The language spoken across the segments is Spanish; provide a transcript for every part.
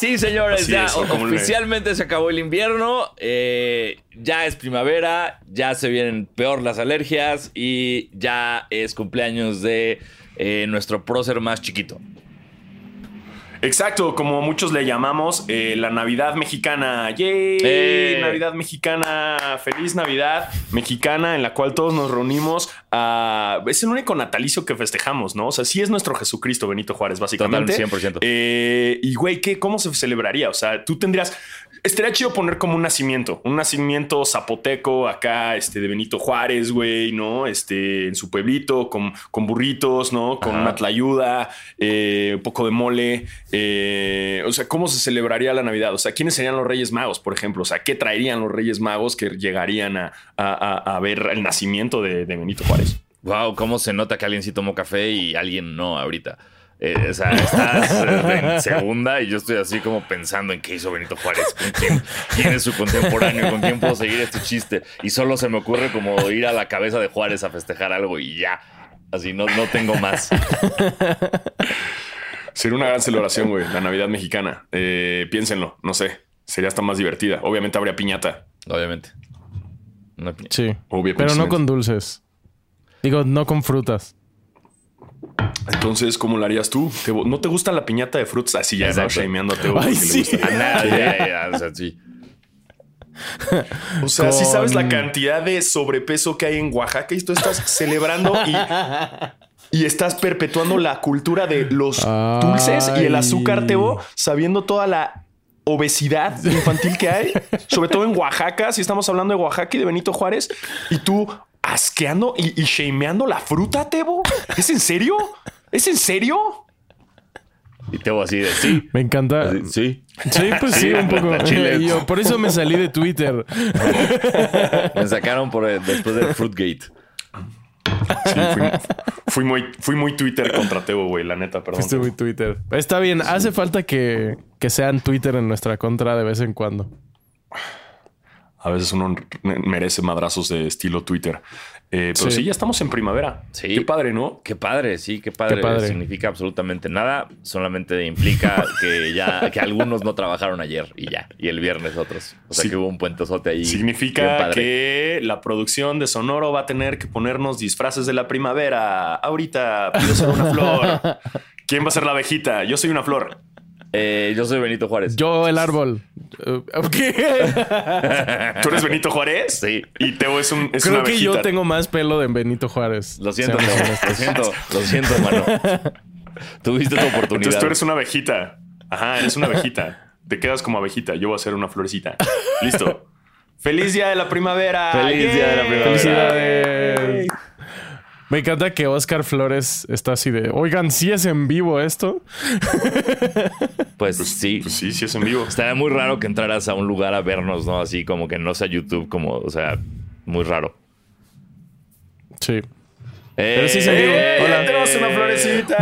Sí, señores, Así ya es, oficialmente se acabó el invierno. eh, ya es primavera, ya se vienen peor las alergias y ya es cumpleaños de eh, nuestro prócer más chiquito. Exacto, como muchos le llamamos, eh, la Navidad mexicana. ¡Yay! Eh. Navidad mexicana, feliz Navidad mexicana en la cual todos nos reunimos. a- es el único natalicio que festejamos, ¿no? O sea, sí es nuestro Jesucristo Benito Juárez, básicamente. Total, 100%. Eh, y güey, ¿qué, ¿cómo se celebraría? O sea, tú tendrías. Estaría chido poner como un nacimiento, un nacimiento zapoteco acá, este, de Benito Juárez, güey, ¿no? Este, en su pueblito, con, con burritos, ¿no? Con Ajá. una tlayuda, eh, un poco de mole. eh, o sea, ¿cómo se celebraría la Navidad? O sea, ¿quiénes serían los Reyes Magos, por ejemplo? O sea, ¿qué traerían los Reyes Magos que llegarían a, a- a- a ver el nacimiento de, de Benito Juárez? Wow, cómo se nota que alguien sí tomó café y alguien no ahorita. Eh, o sea, estás eh, en segunda y yo estoy así como pensando en qué hizo Benito Juárez, con quién, quién es su contemporáneo, con quién puedo seguir este chiste. Y solo se me ocurre como ir a la cabeza de Juárez a festejar algo y ya. Así no, no tengo más. Sería una gran celebración, güey, la Navidad mexicana. Eh, piénsenlo, no sé. Sería hasta más divertida. Obviamente habría piñata. Obviamente. No hay piña. Sí. Obvio, Pero no con dulces. Digo, no con frutas. Entonces, ¿cómo lo harías tú? ¿Te- ¿No te gusta la piñata de frutas? Así ya, ¿no? Teo Ay, le sí. gusta. A ya, o sea, sí. O sea, si sabes la cantidad de sobrepeso que hay en Oaxaca y tú estás celebrando y, y estás perpetuando la cultura de los Ay. dulces y el azúcar, Teo, sabiendo toda la obesidad infantil que hay, sobre todo en Oaxaca, si estamos hablando de Oaxaca y de Benito Juárez, y tú asqueando y, y shameando la fruta, Tebo. ¿Es en serio? ¿Es en serio? Y tengo así de sí. Me encanta. Así, sí. Sí, pues sí, un poco. Chile. Y yo, por eso me salí de Twitter. Me sacaron por el- después del Fruitgate. Sí, fui, fui muy, fui muy Twitter contra Tebo, güey, la neta, perdón. Fuiste muy Twitter. Está bien, hace falta que, que sean Twitter en nuestra contra de vez en cuando. A veces uno merece madrazos de estilo Twitter. Eh, pero sí. Sí. ya estamos en primavera. Sí. Qué padre, ¿no? Qué padre, sí, qué padre. Qué padre. Significa absolutamente nada. Solamente implica que ya que algunos no trabajaron ayer y ya. Y el viernes otros. O sea Sí. que hubo un puentezote ahí. Significa que la producción de Sonoro va a tener que ponernos disfraces de la primavera. Ahorita pido ser una flor. ¿Quién va a ser la abejita? Yo soy una flor. Eh, yo soy Benito Juárez. Yo, el árbol. Eh, ¿Qué? ¿Tú eres Benito Juárez? Sí. Y Teo es, un, es Creo una que abejita. yo tengo más pelo de Benito Juárez. Lo siento, Teo. lo siento, lo siento, hermano. Tuviste tu oportunidad. Entonces tú eres una abejita. Ajá, eres una abejita. Te quedas como abejita. Yo voy a ser una florecita. Listo. ¡Feliz día de la primavera! Feliz día de la primavera. Felicidades. Me encanta que Oscar Flores está así de, oigan, ¿sí es en vivo esto? Pues, sí. Pues sí, sí es en vivo. Estaría muy raro que entraras a un lugar a vernos, ¿no? Así como que no sea YouTube, como, o sea, muy raro. Sí. Pero sí es en vivo. ¡Eh! Hola. Tenemos una florecita.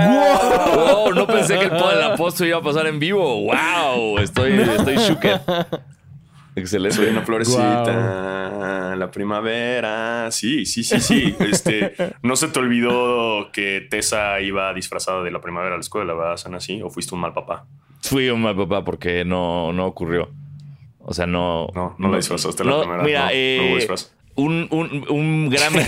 Wow, no pensé que el pod apóstol iba a pasar en vivo. Wow, estoy, estoy shooked. Excelente. Soy una florecita, la primavera. Sí, sí, sí, sí. Este, ¿No se te olvidó que Tessa iba disfrazada de la primavera a la escuela, verdad, San así? ¿O fuiste un mal papá? Fui un mal papá porque no, no ocurrió. O sea, no. No, no la disfrazaste la no, primera. Mira, no, no eh, hubo disfraz. un, un, un gran.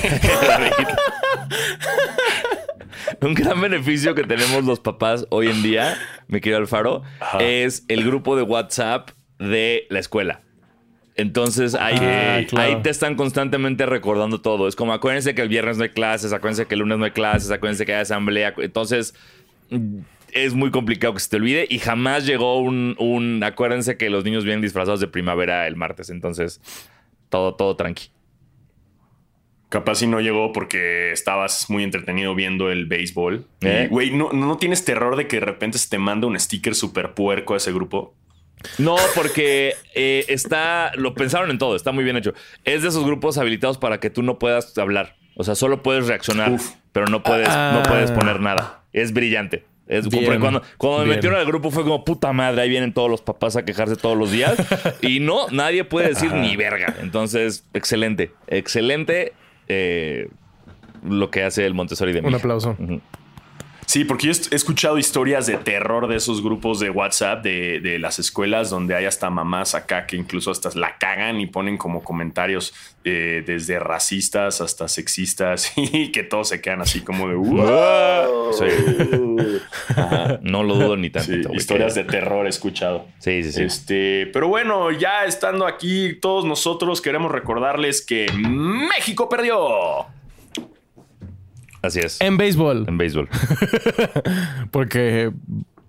Un gran beneficio que tenemos los papás hoy en día, mi querido Alfaro, Ajá. es el grupo de WhatsApp de la escuela. Entonces ahí, Ah, claro. ahí te están constantemente recordando todo. Es como acuérdense que el viernes no hay clases, acuérdense que el lunes no hay clases, acuérdense que hay asamblea. Entonces mm, es muy complicado que se te olvide y jamás llegó un, un acuérdense que los niños vienen disfrazados de primavera el martes. Entonces todo, todo tranqui. Capaz si no llegó porque estabas muy entretenido viendo el béisbol. Y, ¿Eh? Güey, ¿no, ¿no tienes terror de que de repente se te manda un sticker súper puerco a ese grupo? No, porque eh, está. Lo pensaron en todo, está muy bien hecho. Es de esos grupos habilitados para que tú no puedas hablar. O sea, solo puedes reaccionar, Uf. pero no puedes, Ah. no puedes poner nada. Es brillante. Es Bien, cuando, cuando me bien. metieron al grupo fue como puta madre, ahí vienen todos los papás a quejarse todos los días. y no, nadie puede decir ni verga. Entonces, excelente, excelente eh, lo que hace el Montessori de Un aplauso. Sí, porque yo he escuchado historias de terror de esos grupos de WhatsApp de, de las escuelas donde hay hasta mamás acá que incluso hasta la cagan y ponen como comentarios eh, desde racistas hasta sexistas y que todos se quedan así como de "Wow". Sí. No lo dudo ni tanto. Sí, historias de terror he escuchado. Sí, sí, sí. Este, pero bueno, ya estando aquí, todos nosotros queremos recordarles que México perdió. Así es. En béisbol, En béisbol. porque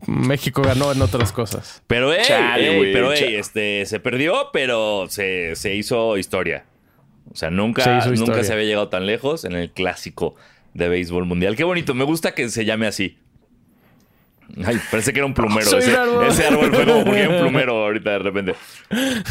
México ganó en otras cosas. Pero, ey, Chale, ey, pero, ey, este, se perdió, pero se, se hizo historia. O sea, nunca, Se nunca se había llegado tan lejos en el clásico de béisbol mundial. Qué bonito, me gusta que se llame así. Ay, parece que era un plumero. Soy ese, árbol. ese árbol fue como porque era un plumero ahorita de repente.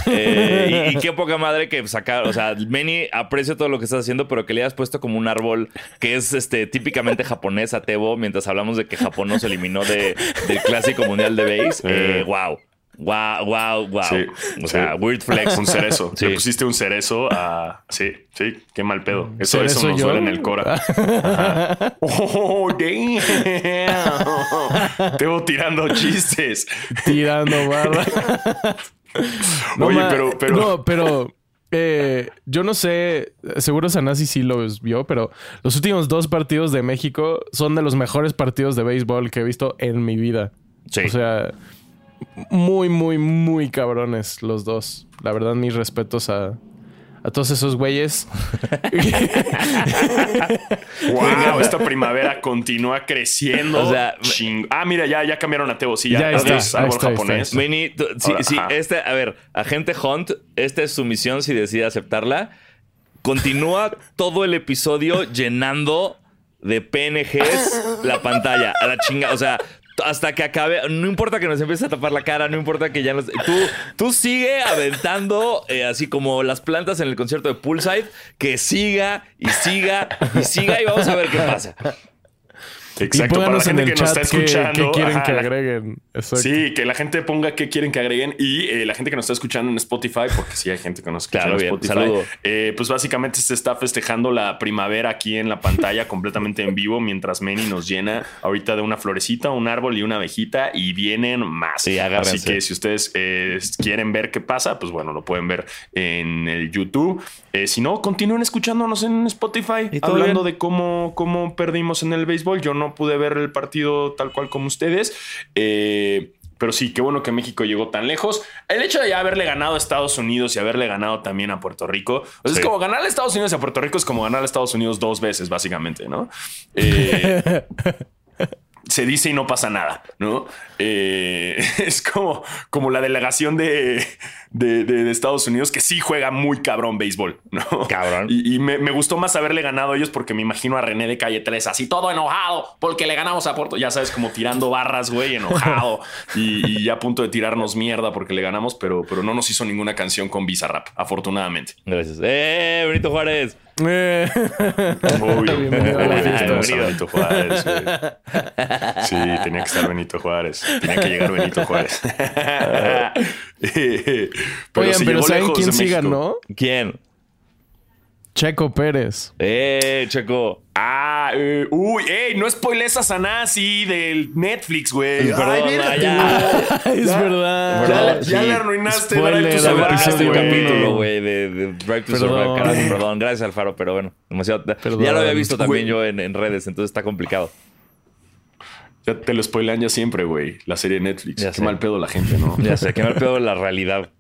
Eh, y, y qué poca madre que sacar. O sea, Meni, aprecio todo lo que estás haciendo, pero que le hayas puesto como un árbol que es este típicamente japonés a Tebo, mientras hablamos de que Japón nos eliminó de, del clásico mundial de béis. Eh, wow. Wow, wow, wow. Sí, o sea, sí. weird flex. Un cerezo. Sí. Le pusiste un cerezo a. Sí, sí, qué mal pedo. Eso, ¿Cerezo eso nos yo? duele en el cora. Ajá. Oh, damn. Te voy tirando chistes. Tirando barra. Oye, pero- pero- No, pero. eh, yo no sé, seguro Sanasi sí los vio, pero los últimos dos partidos de México son de los mejores partidos de béisbol que he visto en mi vida. Sí. O sea, muy, muy, muy cabrones los dos. La verdad, mis respetos a, a todos esos güeyes. Wow, esta primavera continúa creciendo. O sea, Ching- Ah, mira, ya, ya cambiaron a Tebo. Sí, ya, Ya está, es árbol tú- sí, Ahora, sí, este, a ver, agente Hunt, esta es su misión si decide aceptarla. Continúa todo el episodio llenando de PNGs la pantalla. A la chinga. O sea, hasta que acabe. No importa que nos empiece a tapar la cara, no importa que ya nos. Tú, tú sigue aventando eh, así como las plantas en el concierto de Poolside. Que siga y siga y siga y vamos a ver qué pasa. Exacto, para la gente que nos está escuchando. qué quieren ajá, que agreguen. Exacto. Sí, que la gente ponga qué quieren que agreguen y eh, la gente que nos está escuchando en Spotify, porque sí hay gente que nos escucha Claro, en bien, Spotify. saludo. eh, pues básicamente se está festejando la primavera aquí en la pantalla completamente en vivo mientras Meni nos llena ahorita de una florecita, un árbol y una abejita y vienen más. Sí, agárrense. Así que si ustedes eh, quieren ver qué pasa, pues bueno, lo pueden ver en el YouTube. Eh, si no, continúen escuchándonos en Spotify hablando bien. de cómo, cómo perdimos en el béisbol. Yo no pude ver el partido tal cual como ustedes. Eh, pero sí, qué bueno que México llegó tan lejos. El hecho de ya haberle ganado a Estados Unidos y haberle ganado también a Puerto Rico. o sea, Sí. Es como ganar a Estados Unidos y a Puerto Rico es como ganar a Estados Unidos dos veces, básicamente, ¿no? Eh, se dice y no pasa nada, ¿no? Eh, es como, como la delegación de, de- de- de Estados Unidos que sí juega muy cabrón béisbol, ¿no? Cabrón. Y, y me, me gustó más haberle ganado a ellos porque me imagino a René de Calle 3 así todo enojado porque le ganamos a Puerto, ya sabes, como tirando barras, güey, enojado y, y a punto de tirarnos mierda porque le ganamos, pero, pero no nos hizo ninguna canción con Bizarrap, afortunadamente. Gracias. ¡Eh, Benito Juárez! Eh, Obvio. Bienvenido a la Obvio, fiesta. teníamos a Benito Juárez, güey. Sí, tenía que estar Benito Juárez. Tenía que llegar Benito Juárez. pero Oigan, pero ¿saben quién sí ganó? ¿Quién? Checo Pérez. ¡Eh, Checo! Ah, eh, uy, ey, no spoiles a Sanasi del Netflix, güey. Perdón, Ay, ah, mírate, ya. güey. es Ya- verdad. Ya, le- ya sí. le arruinaste Spoiler, episodio güey. capítulo, güey, de, de Drive to Perdón. Survive. Carajo, perdón. Gracias, Alfaro, pero bueno, demasiado. Perdón. Ya lo había visto también yo en, en redes, entonces está complicado. Ya te lo spoilean ya siempre, güey. La serie de Netflix. Ya Qué sé. mal pedo la gente, ¿no? Ya sé, que me pedo la realidad.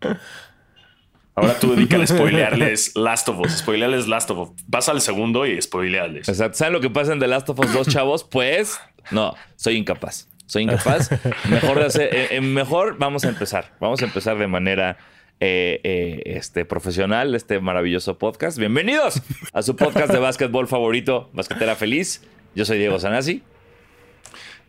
Ahora tú dedícale a spoilearles Last of Us. Spoilearles Last of Us. Vas al segundo y spoilearles. O sea, ¿saben lo que pasa en The Last of Us 2, chavos? Pues, no, soy incapaz. Soy incapaz. Mejor de hacer, eh, eh, mejor vamos a empezar. Vamos a empezar de manera eh, eh, este profesional, este maravilloso podcast. Bienvenidos a su podcast de básquetbol favorito, Basquetera Feliz. Yo soy Diego Sanasi.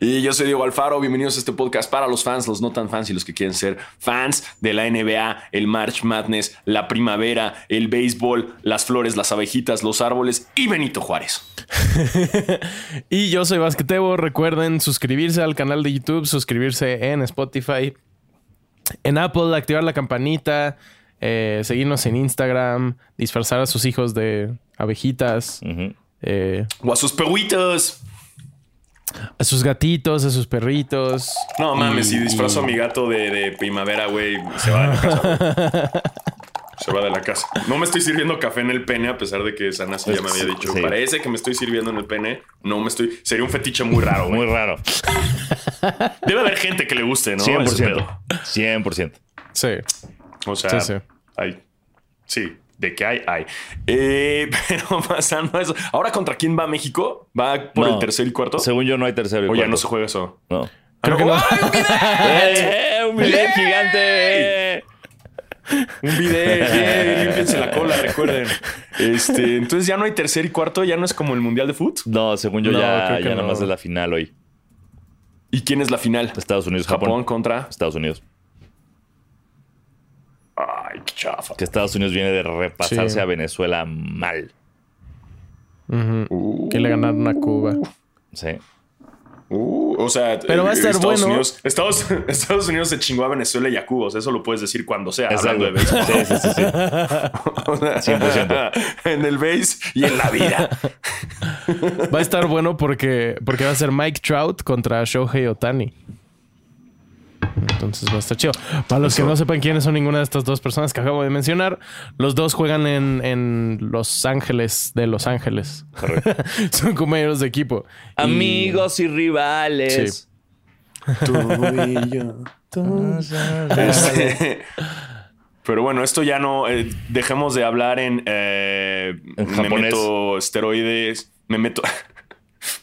Y yo soy Diego Alfaro, bienvenidos a este podcast para los fans, los no tan fans y los que quieren ser fans de la NBA, el March Madness, la primavera, el béisbol, las flores, las abejitas, los árboles y Benito Juárez. y yo soy Basquetebo. Recuerden suscribirse al canal de YouTube, suscribirse en Spotify, en Apple, activar la campanita, eh, seguirnos en Instagram, disfrazar a sus hijos de abejitas. eh, o a sus perritos. A sus gatitos, a sus perritos. No mames, si disfrazo a mi gato de, primavera, güey, se va de la casa. se va de la casa. No me estoy sirviendo café en el pene, a pesar de que Sana ya me había dicho. Parece que me estoy sirviendo en el pene. No me estoy. Sería un fetiche muy raro, güey. Muy raro. Debe haber gente que le guste, ¿no? 100%. 100%. Sí. O sea, sí, sí. Hay, sí de que hay, hay. Eh, pero pasando a eso. Ahora, ¿contra quién va México? ¿Va por el tercer y cuarto? Según yo, no hay tercero y o cuarto. ya no se juega eso. No. Creo que no. ¡Un video! ¡Eh, ¡Un video gigante! Un video, límpiense la cola, recuerden. Este, entonces ya no hay tercer y cuarto, ya no es como el Mundial de Fútbol. No, según yo ya, ya nada más es la final hoy. ¿Y quién es la final? Estados Unidos, Japón. Japón contra Estados Unidos. Ay, qué chafa. Que Estados Unidos viene de repasarse a Venezuela mal. Uh. que le ganaron a Cuba. Sí. Uh, o sea, pero va a estar Estados bueno. Unidos, Estados, Estados, Unidos se chingó a Venezuela y a Cuba. O sea, eso lo puedes decir cuando sea. Hablando de béisbol. Sí, sí, sí. sí. o sea, 100%. En el base y en la vida. Va a estar bueno porque, porque va a ser Mike Trout contra Shohei Otani. Entonces va a estar chido. Para los que no sepan quiénes son ninguna de estas dos personas que acabo de mencionar, los dos juegan en, en Los Ángeles de Los Ángeles. son compañeros de equipo. Amigos y, y rivales. Sí. Tú y yo. Este, pero bueno, esto ya no. Eh, dejemos de hablar en. Eh, en me japonés. meto esteroides. Me meto.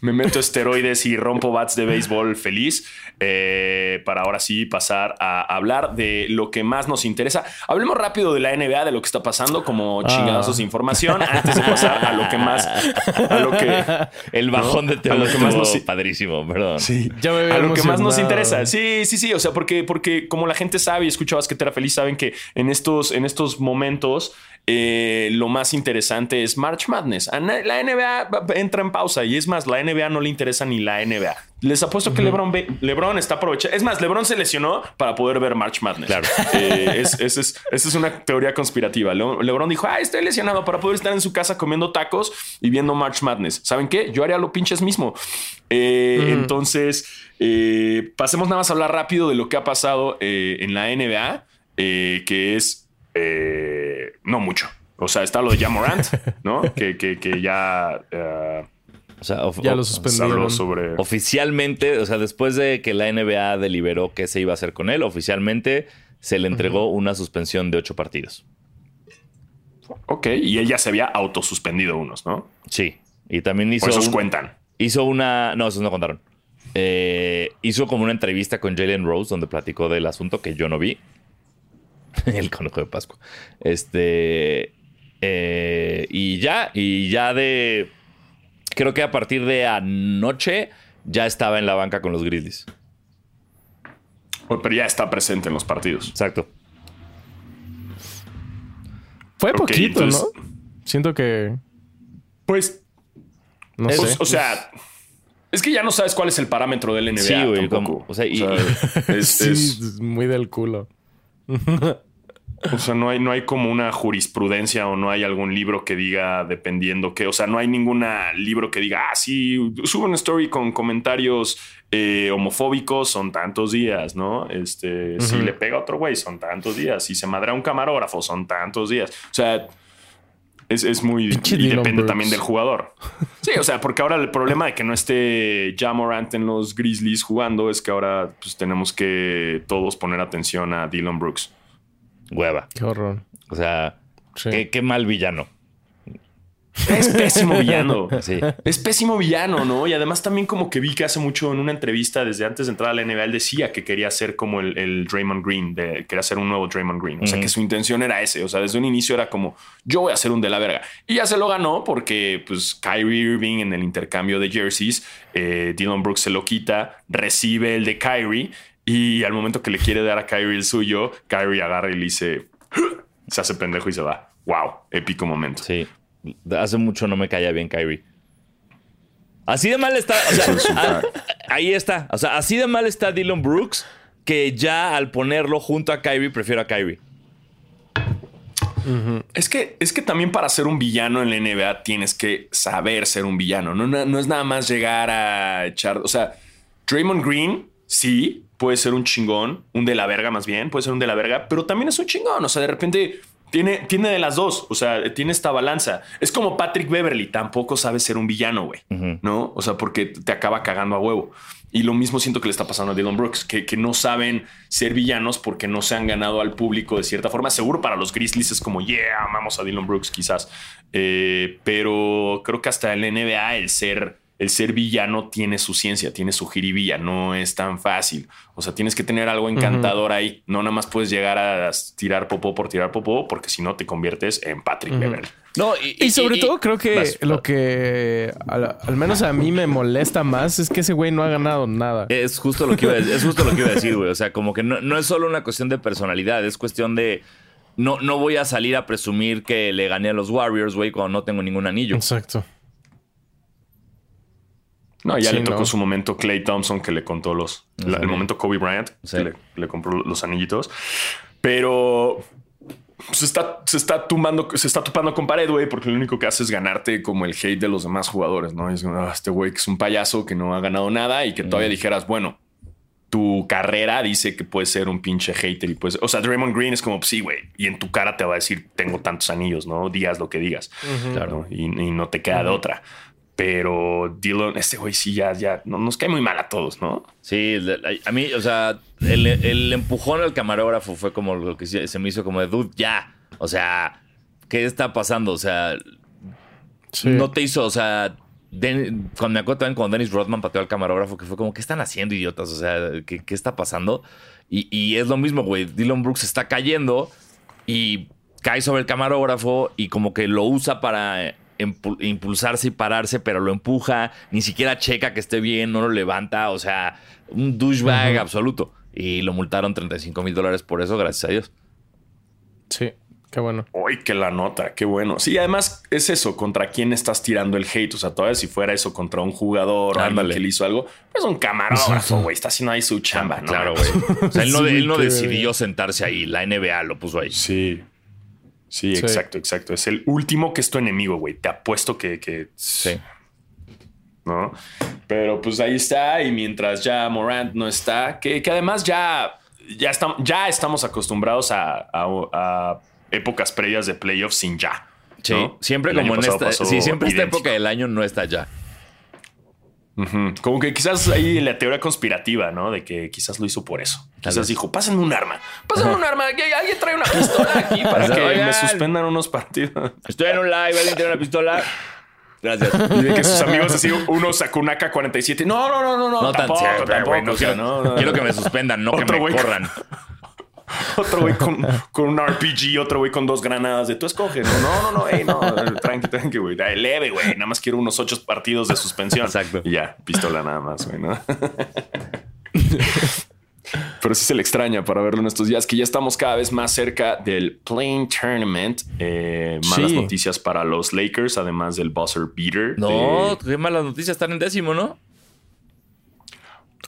Me meto esteroides y rompo bats de béisbol feliz. Eh, para ahora sí pasar a hablar de lo que más nos interesa. Hablemos rápido de la NBA, de lo que está pasando, como chingadazos de información, antes de pasar a lo que más. A lo que. El bajón ¿no? de tema a lo que más nos, padrísimo, perdón. Sí. Ya me a lo que más nos interesa. Sí, sí, sí. O sea, porque, porque como la gente sabe y escucha Basquetera Feliz, saben que en estos, en estos momentos eh, lo más interesante es March Madness. La NBA entra en pausa y es más, la NBA no le interesa ni la NBA. Les apuesto que uh -huh. LeBron, ve, LeBron está aprovechando. Es más, LeBron se lesionó para poder ver March Madness. Claro. Eh, es, es, es, esa es una teoría conspirativa. Le, LeBron dijo: Ah, estoy lesionado para poder estar en su casa comiendo tacos y viendo March Madness. ¿Saben qué? Yo haría lo pinches mismo. Eh. Entonces, eh, pasemos nada más a hablar rápido de lo que ha pasado en la NBA, que es no mucho. O sea, está lo de Jamorant, ¿no? que, que, que, ya. Uh, o sea, of, ya lo suspendieron. Sobre... Oficialmente, o sea, después de que la NBA deliberó qué se iba a hacer con él, oficialmente se le entregó uh -huh. una suspensión de ocho partidos. Ok, y él ya se había autosuspendido unos, ¿no? Sí, y también hizo. O esos un, cuentan. Hizo una. No, esos no contaron. Eh, hizo como una entrevista con Jalen Rose donde platicó del asunto que yo no vi. el conejo de Pascua. Este. Eh, y ya, y ya de. Creo que a partir de anoche ya estaba en la banca con los Grizzlies. Pero ya está presente en los partidos. Exacto. Fue okay, poquito, entonces, ¿no? Siento que. Pues. No es, sé. O sea. Es que ya no sabes cuál es el parámetro del NBA. Sí, güey. Tampoco. O sea, y, o sea es, sí, es, es muy del culo. O sea, no hay, no hay como una jurisprudencia o no hay algún libro que diga dependiendo que, o sea, no hay ningún libro que diga, ah, sí, sube una story con comentarios eh, homofóbicos, son tantos días, ¿no? Este, uh -huh. si le pega a otro güey, son tantos días. Si se madrea un camarógrafo, son tantos días. O sea, es, es muy... Pinche y depende también del jugador. Sí, o sea, porque ahora el problema de que no esté Jamorant en los Grizzlies jugando es que ahora pues, tenemos que todos poner atención a Dylan Brooks. Hueva. Qué horror. O sea, Sí. qué, qué mal villano. Es pésimo villano. Sí. Es pésimo villano, ¿no? Y además también como que vi que hace mucho en una entrevista desde antes de entrar a la NBA, él decía que quería ser como el, el Draymond Green, de, quería ser un nuevo Draymond Green. O sea, que su intención era ese. O sea, desde un inicio era como, yo voy a ser un de la verga. Y ya se lo ganó porque pues Kyrie Irving en el intercambio de jerseys, eh, Dylan Brooks se lo quita, recibe el de Kyrie y al momento que le quiere dar a Kyrie el suyo, Kyrie agarra y le dice, se hace pendejo y se va. Wow, épico momento. Sí. Hace mucho no me caía bien Kyrie. Así de mal está. O sea, a- ahí está. O sea, así de mal está Dylan Brooks que ya al ponerlo junto a Kyrie prefiero a Kyrie. Es que, es que también para ser un villano en la NBA tienes que saber ser un villano. No, no, no es nada más llegar a echar. O sea, Draymond Green, sí, puede ser un chingón, un de la verga más bien, puede ser un de la verga, pero también es un chingón. O sea, de repente tiene, tiene de las dos. O sea, tiene esta balanza. Es como Patrick Beverly, tampoco sabe ser un villano, güey. ¿No? O sea, porque te acaba cagando a huevo. Y lo mismo siento que le está pasando a Dylan Brooks, que, que no saben ser villanos porque no se han ganado al público de cierta forma. Seguro para los Grizzlies es como, yeah, amamos a Dylan Brooks quizás. Eh, pero creo que hasta en la NBA el ser, el ser villano tiene su ciencia, tiene su jiribilla, no es tan fácil. O sea, tienes que tener algo encantador ahí. No nada más puedes llegar a tirar popó por tirar popó, porque si no te conviertes en Patrick Beverly. No, Y sobre todo creo que Vas- lo que al, al menos a mí me molesta más es que ese güey no ha ganado nada. Es justo lo que iba a decir, es justo lo que iba a decir, güey. O sea, como que no, no es solo una cuestión de personalidad, es cuestión de. No, no voy a salir a presumir que le gané a los Warriors, güey, cuando no tengo ningún anillo. Exacto. No, ya Sí, le tocó no. su momento Clay Thompson que le contó los. la- el momento Kobe Bryant Sí. que le, le compró los anillitos. Pero se está, se está tumbando, se está topando con pared, güey, porque lo único que hace es ganarte como el hate de los demás jugadores, ¿no? Es "Ah, este güey que es un payaso que no ha ganado nada y que todavía dijeras, bueno, tu carrera dice que puedes ser un pinche hater y pues, o sea, Draymond Green es como, sí, güey, y en tu cara te va a decir, tengo tantos anillos, ¿no? Digas lo que digas, claro, y, y no te queda de otra. Pero Dylan, este güey sí ya, ya no, nos cae muy mal a todos, ¿no? Sí, a mí, o sea, el, el empujón al camarógrafo fue como lo que se se me hizo como de dude, ya. O sea, ¿qué está pasando? O sea, Sí. no te hizo, o sea, Den- cuando me acuerdo también cuando Dennis Rodman pateó al camarógrafo, que fue como, ¿qué están haciendo, idiotas? O sea, ¿qué, qué está pasando? Y, y es lo mismo, güey. Dylan Brooks está cayendo y cae sobre el camarógrafo y como que lo usa para impulsarse y pararse, pero lo empuja, ni siquiera checa que esté bien, no lo levanta, o sea, un douchebag absoluto. Y lo multaron 35 mil dólares por eso, gracias a Dios. Sí, qué bueno. Uy, que la nota, qué bueno. Sí, además es eso, contra quién estás tirando el hate. O sea, todavía si fuera eso contra un jugador o alguien Ándale. que le hizo algo, es un camarógrafo, güey. Está haciendo ahí su chamba, ¿no? Claro, güey. O sea, él no, Sí, él no qué- decidió sentarse ahí, la NBA lo puso ahí. Sí. Sí, Sí. exacto, exacto. Es el último que es tu enemigo, güey. Te apuesto que, que Sí. ¿no? Pero pues ahí está, y mientras ya Morant no está, que, que además ya, ya, estamos, ya estamos acostumbrados a, a- a épocas previas de playoffs sin ya. Sí, ¿no? siempre El como en esta, sí, siempre esta época del año no está ya. Como que quizás ahí la teoría conspirativa, ¿no? De que quizás lo hizo por eso. Tal Quizás vez. dijo, pásenme un arma. Pásenme un arma. Que alguien trae una pistola aquí para que oigan. me suspendan unos partidos. Estoy en un live, alguien tiene una pistola. Gracias. Y de que sus amigos así, uno sacó una AK-47. No, no, no, no, no. No tan tampoco, siempre, tampoco, güey. No quiero, no, no, quiero no. que me suspendan, no que me güey. corran. Otro güey con, con un RPG, otro güey con dos granadas de tú escoges. No, no, no, no, ey, no, tranqui, tranqui, güey. Leve, güey. Nada más quiero unos ocho partidos de suspensión. Exacto. Y ya, pistola nada más, güey, ¿no? Pero sí se le extraña para verlo en estos días, que ya estamos cada vez más cerca del Playing Tournament. Eh, malas Sí. noticias para los Lakers, además del buzzer beater. No, de- qué malas noticias están en décimo, ¿no?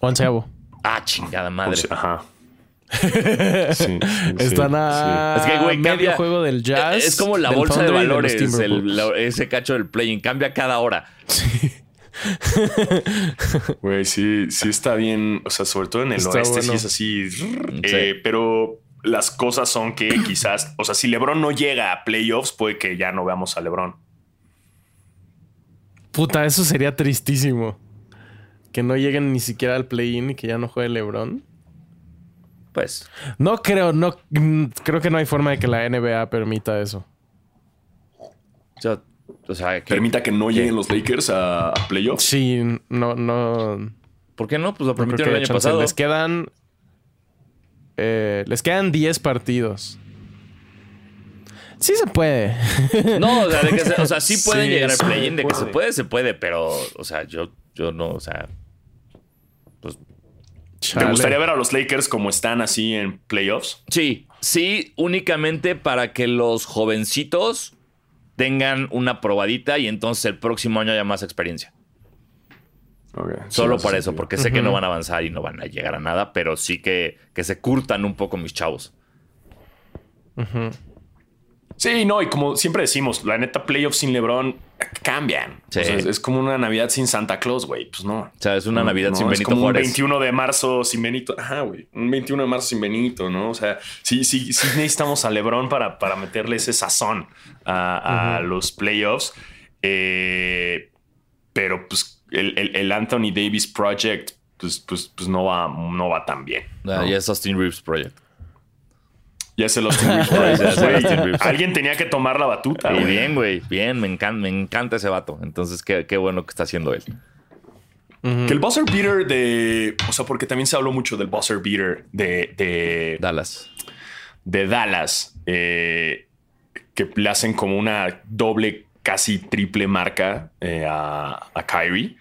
Onceavo. Ah, chingada o madre. sea, ajá. Sí, sí, Están sí. a Es que, güey, medio cambia- juego del jazz. Es como la bolsa de valores, el- Timberwolves. la- ese cacho del playing. Cambia cada hora. Güey, sí, sí está bien. O sea, sobre todo en el Está oeste sí bueno. es así. Eh, pero las cosas son que quizás, o sea, si LeBron no llega a playoffs, puede que ya no veamos a LeBron. Puta, eso sería tristísimo. Que no lleguen ni siquiera al play-in y que ya no juegue LeBron. Pues, No creo, no mm, creo que no hay forma de que la NBA permita eso. yo, o sea, que- Permita que no lleguen los Lakers a, a playoffs. Sí, no, no. no ¿Por qué no? Pues lo permitieron que el año chance. pasado. Les quedan. eh, les quedan 10 partidos. Sí se puede. No, o sea, de que se- o sea, sí pueden Sí, llegar al play-in, de que se puede. puede, se puede, pero, o sea, yo, yo no, o sea, pues ¿Te Chale. gustaría ver a los Lakers como están así en playoffs? sí, sí, únicamente para que los jovencitos tengan una probadita y entonces el próximo año haya más experiencia. Solo para eso, porque sé que no van a avanzar y no van a llegar a nada, pero sí que, que se curtan un poco mis chavos. Sí, no, y como siempre decimos, la neta, playoffs sin LeBron cambian. Sí. O sea, es, es como una Navidad sin Santa Claus, güey. Pues no. O sea, es una No, Navidad no, sin es Benito como Juárez. Un 21 de marzo sin Benito. Ajá, güey. Un 21 de marzo sin Benito, ¿no? O sea, sí, sí, sí necesitamos a LeBron para, para meterle ese sazón a, a los playoffs. Eh, pero pues el, el- el Anthony Davis Project, pues, pues, pues no va, no va tan bien. Ah, ¿no? Ya es Austin Reeves Project. Ya se los Reeves, Ya se los güey. Austin Reeves. Alguien tenía que tomar la batuta, Y bien, güey, bien, me encanta, me encanta ese vato. Entonces, qué, qué bueno que está haciendo él. Que el buzzer beater de. O sea, porque también se habló mucho del buzzer beater de, de, Dallas. de Dallas, eh, que le hacen como una doble, casi triple marca eh, a, a Kyrie.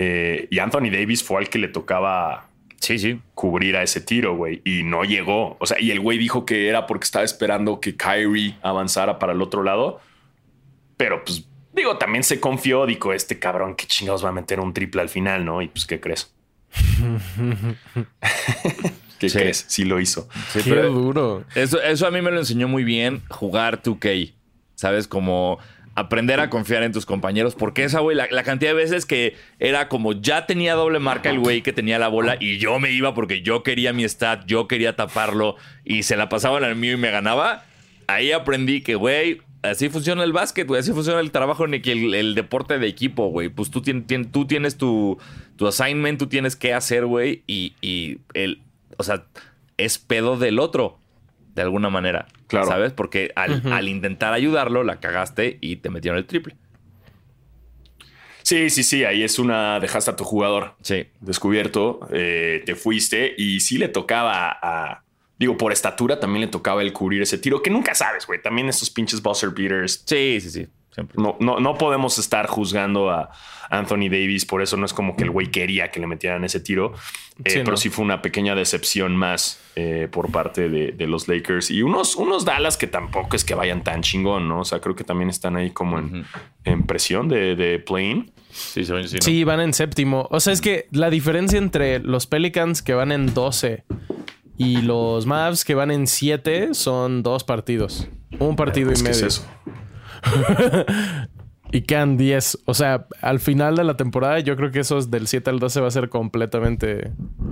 Eh, y Anthony Davis fue al que le tocaba Sí, sí. cubrir a ese tiro, güey, y no llegó. O sea, y el güey dijo que era porque estaba esperando que Kyrie avanzara para el otro lado. Pero pues, digo, también se confió, dijo, este cabrón, qué chingados va a meter un triple al final, ¿no? Y pues, ¿qué crees? ¿Qué Sí. crees? Sí lo hizo. Sí, Qué pero duro. eso, eso a mí me lo enseñó muy bien jugar 2K. ¿Sabes? Como aprender a confiar en tus compañeros. Porque esa, güey, la, la cantidad de veces que era como ya tenía doble marca el güey que tenía la bola y yo me iba porque yo quería mi stat, yo quería taparlo y se la pasaban al mío y me ganaba. Ahí aprendí que, güey, así funciona el básquet, güey. Así funciona el trabajo en el, el deporte de equipo, güey. Pues tú, tien- tien- tú tienes tu, tu assignment, tú tienes que hacer, güey. Y, y el, o sea, es pedo del otro, de alguna manera. Claro. ¿Sabes? Porque al, al intentar ayudarlo, la cagaste y te metieron el triple. Sí, sí, sí. Ahí es una. Dejaste a tu jugador Sí. descubierto, eh, te fuiste y sí le tocaba a. Digo, por estatura también le tocaba el cubrir ese tiro, que nunca sabes, güey. También estos pinches buzzer beaters Sí, sí, sí. Siempre. No, no, no podemos estar juzgando a Anthony Davis, por eso no es como que el güey quería que le metieran ese tiro, Eh, Sí, pero no. sí fue una pequeña decepción más eh, por parte de, de los Lakers y unos, unos Dallas que tampoco es que vayan tan chingón, ¿no? O sea, creo que también están ahí como en, en presión de, de playing. Sí, sí, sí. ¿no? Sí, van en séptimo. O sea, es que la diferencia entre los Pelicans que van en 12 y los Mavs que van en 7 son dos partidos. Un partido Es y que medio. es eso. Y quedan 10. O sea, al final de la temporada yo creo que esos del 7 al 12 va a ser completamente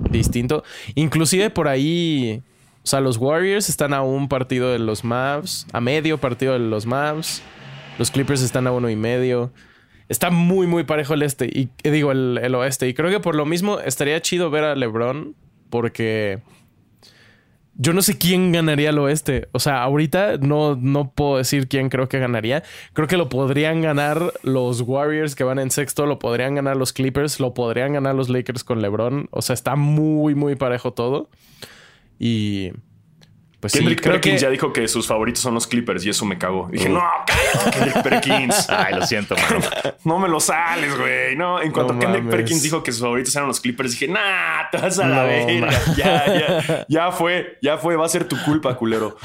distinto. Inclusive por ahí... O sea, los Warriors están a un partido de los Mavs, a medio partido de los Mavs. Los Clippers están a uno y medio. Está muy, muy parejo el este. Y digo, el oeste. Y creo que por lo mismo estaría chido ver a LeBron. Porque yo no sé quién ganaría el oeste. O sea, ahorita no, no puedo decir quién creo que ganaría. Creo que lo podrían ganar los Warriors que van en sexto. Lo podrían ganar los Clippers. Lo podrían ganar los Lakers con LeBron. O sea, está muy, muy parejo todo. Y. Pues Kendrick creo Perkins que. ya dijo que sus favoritos son los Clippers y eso me cagó. Dije, no, cállate, Kendrick Perkins. Ay, lo siento, mano. No me lo sales, güey. No, en cuanto No Kendrick mames. Perkins dijo que sus favoritos eran los Clippers, dije, nah, te vas a la verga. Ya, ya, ya fue, ya fue, va a ser tu culpa, culero.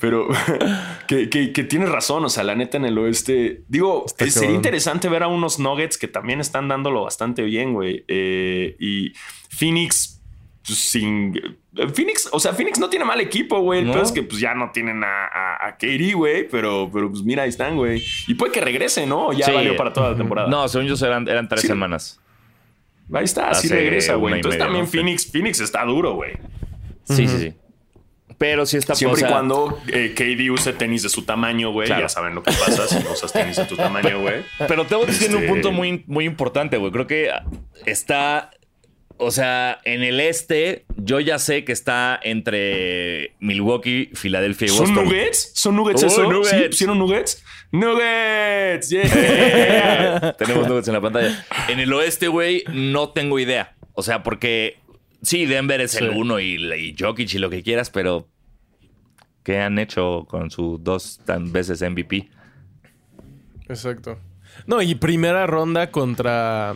Pero que, que, que tienes razón. O sea, la neta en el oeste, digo, Está sería cabrón. interesante ver a unos Nuggets que también están dándolo bastante bien, güey. Eh, y Phoenix, sin. Phoenix, o sea, Phoenix no tiene mal equipo, güey. El No. peor es que pues ya no tienen a, a, a KD, güey. Pero, pero pues mira, ahí están, güey. Y puede que regrese, ¿no? Ya Sí. valió para toda la temporada. No, según yo eran, eran tres Sí. semanas. Ahí está, sí Hace regresa, güey. Entonces media, también ¿no? Phoenix, Phoenix está duro, güey. Sí, sí, sí. Pero sí está Siempre y cuando eh, KD use tenis de su tamaño, güey. Claro. Ya saben lo que pasa si no usas tenis de tu tamaño, güey. Pero Tebo tiene un Este- punto muy, muy importante, güey. Creo que está. O sea, en el este, yo ya sé que está entre Milwaukee, Filadelfia y ¿Son Boston. nuggets? ¿Son nuggets Oh, eso? nuggets. ¿Sí? ¿Pusieron nuggets? Nuggets. Yeah. Tenemos nuggets en la pantalla. En el oeste, güey, no tengo idea. O sea, porque sí, Denver es el uno y, y Jokic y lo que quieras, pero ¿qué han hecho con sus dos tan veces MVP? Exacto. No, y primera ronda contra.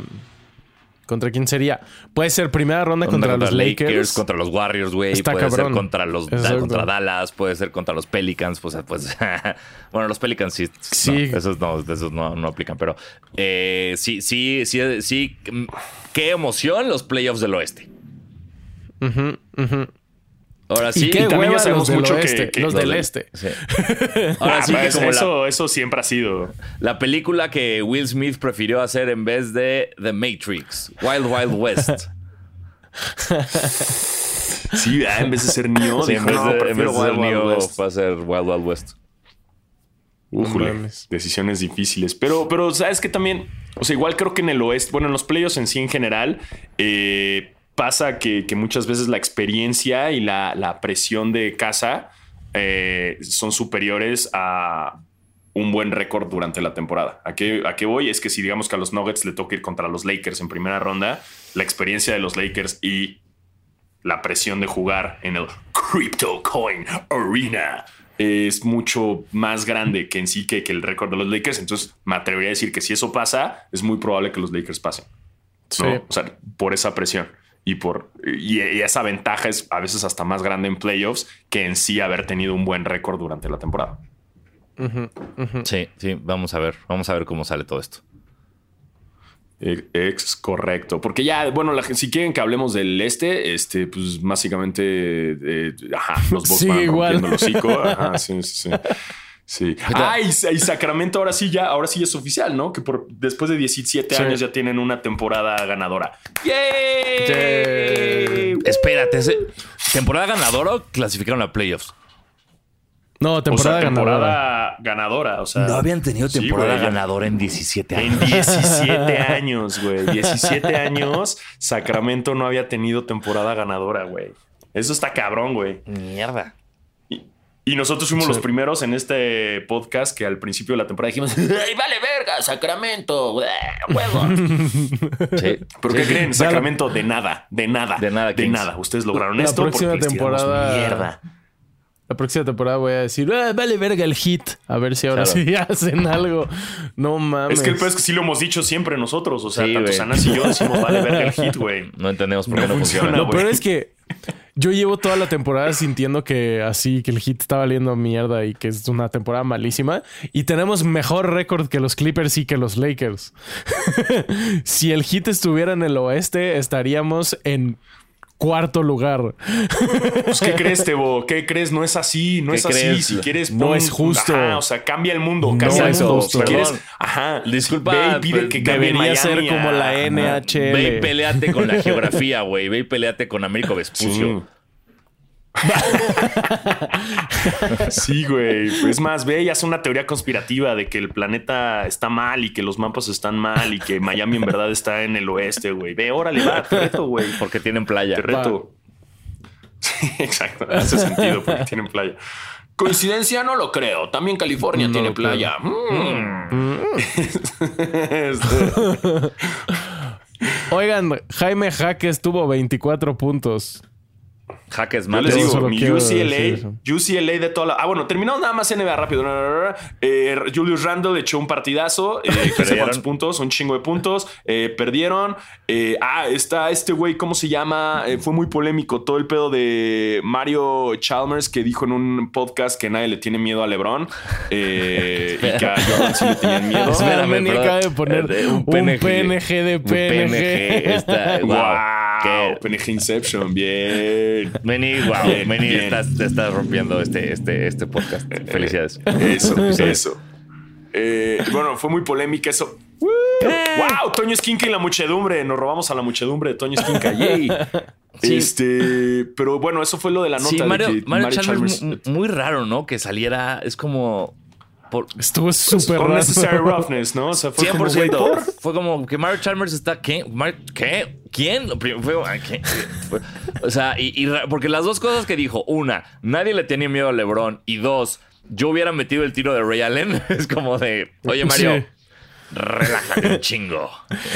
¿Contra quién sería? Puede ser primera ronda contra, los Lakers. contra los Warriors, güey. Está Puede cabrón. ser contra los contra Dallas, puede ser contra los Pelicans, pues, pues bueno, los Pelicans sí, Sí. no, esos no, esos no, no aplican, pero eh, sí, sí, sí, sí, qué emoción los playoffs del oeste. Ujú, ujú. Ahora y sí, qué también ya sabemos los mucho que- oeste. que- los los del este. sí. Ahora sí Ah, que pues la, eso, eso siempre ha sido. la película que Will Smith prefirió hacer en vez de The Matrix, Wild Wild West. Sí, ah, en vez de ser Neo, Sí, dijo, en vez no, de, en prefiero vez de ser Wild Wild Neo, West. va a ser Wild Wild West. Újule, mames. decisiones difíciles. Pero, pero sabes que también, o sea, igual creo que en el oeste, bueno, en los playoffs en sí en general, eh, pasa que, que muchas veces la experiencia y la, la presión de casa eh, son superiores a un buen récord durante la temporada. ¿A qué, ¿A qué voy? Es que si digamos que a los Nuggets le toca ir contra los Lakers en primera ronda, la experiencia de los Lakers y la presión de jugar en el Crypto Coin Arena es mucho más grande que en sí que, que el récord de los Lakers. Entonces, me atrevería a decir que si eso pasa, es muy probable que los Lakers pasen. O sea, por esa presión. Y por y, y esa ventaja es a veces hasta más grande en playoffs que en sí haber tenido un buen récord durante la temporada. Sí, sí, vamos a ver, vamos a ver cómo sale todo esto. Eh, Ex correcto. Porque ya, bueno, la, si quieren que hablemos del este, este, pues básicamente, eh, ajá, los Bucks van igual. rompiendo el hocico. Ajá, sí, sí, sí. Sí. Ah, y, y Sacramento ahora sí ya, ahora sí es oficial, ¿no? Que por después de 17 Sí. años ya tienen una temporada ganadora. ¡Yay! Yay. Espérate, ¿ese- ¿temporada ganadora o clasificaron a playoffs? No, O temporada, sea, temporada ganadora. ganadora. O sea, No habían tenido temporada ganadora en 17 En años. 17 años, güey. 17 años, Sacramento no había tenido temporada ganadora, güey. Eso está cabrón, güey. Mierda. Y, nosotros fuimos Sí. los primeros en este podcast que al principio de la temporada dijimos, ¡ay, vale verga, Sacramento! güey, ¡Huevos! Sí. ¿Pero Sí. qué creen? Sacramento de nada, de nada. De nada, de Kings. nada. Ustedes lograron La esto próxima porque les tiramos temporada- mierda. La próxima temporada voy a decir, "Ah, vale verga el hit. A ver si ahora Claro. sí hacen algo. No mames. Es que el peor es que sí lo hemos dicho siempre nosotros. O sea, Sí, tanto. Sanas y yo decimos, vale verga el hit, güey. No entendemos por qué No no, funciona, funciona. Lo güey. peor es que yo llevo toda la temporada sintiendo que así, que el hit está valiendo mierda y que es una temporada malísima. Y tenemos mejor récord que los Clippers y que los Lakers. si el hit estuviera en el oeste, estaríamos en cuarto lugar. Pues, ¿qué crees, Tebo? ¿Qué crees? No es así, no ¿Qué es así. crees? Si quieres, No pon- es justo. Ajá, o sea, cambia el mundo, No cambia el es mundo. justo. Si quieres, ajá. Disculpa, Ve y pide que cambie Debería Miami ser como la NHL. Ve y peleate con la geografía, güey. Ve y peleate con Américo Vespucio. Sí, güey. Es más, ve y haz una teoría conspirativa de que el planeta está mal y que los mapas están mal y que Miami en verdad está en el oeste, güey. Ve, órale, va, te reto, güey. Porque tienen playa. Te reto. Sí, exacto. Hace sentido porque tienen playa. Coincidencia no lo creo. También California No tiene playa. Mm. Este, Oigan, Jaime Jaques tuvo 24 puntos. Jaques Yo mal. les digo, mi UCLA. UCLA de toda la. Ah, bueno, terminamos nada más NBA rápido. Eh, Julius Randle echó un partidazo. Eh, cuántos puntos, un chingo de puntos. Eh, perdieron. Eh, ah, está este güey, ¿cómo se llama? Eh, fue muy polémico todo el pedo de Mario Chalmers que dijo en un podcast que nadie le tiene miedo a LeBron. Eh, y que a Jordan sí le tenían miedo. Espera. Espérame, Manny perdón. acaba de poner un, PNG. de Un PNG. Está, wow. PNG Inception, bien. Meni, wow. Meni, estás, te estás rompiendo este, este, este podcast. Felicidades. Eso, eso. Eh, bueno, fue muy polémica eso. ¡Wow! Toño Esquinca y la muchedumbre. Nos robamos a la muchedumbre de Toño Esquinca. ¡Yay! Sí. Este, pero bueno, eso fue lo de la nota Sí, Mario, de que Mario Mario Chalmers, Chalmers- mu- muy raro, ¿no? Que saliera, es como... Por, Estuvo súper con raro. necessary roughness, ¿no? O sea, fue como, güey, 100%. ¿por? Fue como que Mario Chalmers está. ¿Qué? Mar- ¿Qué? ¿Quién? O sea, y, porque las dos cosas que dijo: una, nadie le tenía miedo a LeBron. Y dos, yo hubiera metido el tiro de Ray Allen. Es como de, oye Mario, Sí. relájate un chingo.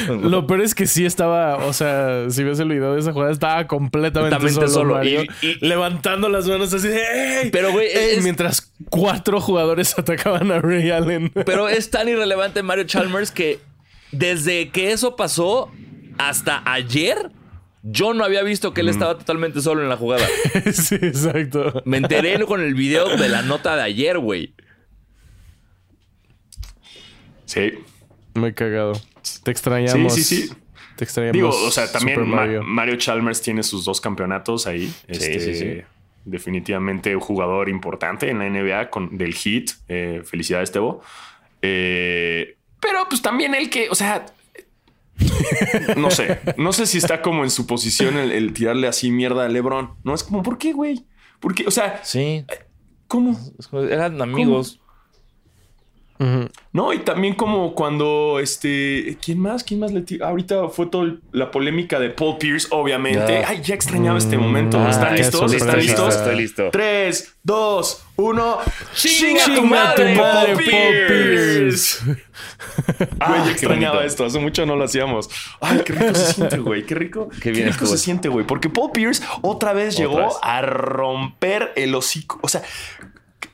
Lo peor es que sí estaba, o sea, si ves el video de esa jugada, estaba completamente Completamente solo, solo. Mario, Y- y- levantando las manos así de ¡Ey! Pero, güey, ¡Ey! es- mientras cuatro jugadores atacaban a Ray Allen. Pero es tan irrelevante Mario Chalmers que desde que eso pasó hasta ayer, yo no había visto que él estaba totalmente solo en la jugada. sí, exacto. Me enteré con el video de la nota de ayer, güey. Sí. Muy cagado. Te extrañamos. Sí, sí, sí. Te extrañamos. Digo, o sea, también Ma- Mario. Chalmers tiene sus dos campeonatos ahí. Este, sí, sí. Definitivamente un jugador importante en la NBA con, del Heat. Eh, felicidades, Tebo. Eh, pero pues también el que, o sea, no sé, no sé si está como en su posición el, el tirarle así mierda a LeBron. No es como, ¿por qué, güey? ¿Por qué? O sea, Sí. ¿cómo? Eran amigos. No, y también como cuando este. ¿Quién más? ¿Quién más le tiró? Ahorita fue toda la polémica de Paul Pierce, obviamente. Ay, ya extrañaba este momento. Ah, ¿Están qué listos? ¿Están listos? Estoy listo. Tres, dos, uno. ¡Chinga tu Chinga madre, tu madre, Paul Pierce! Güey, Ah, qué extrañaba bonito. esto. Hace mucho no lo hacíamos. Ay, qué rico se siente, güey. Qué rico. Qué bien rico estuvo. se siente, güey. Porque Paul Pierce otra vez Otra llegó vez. a romper el hocico. O sea,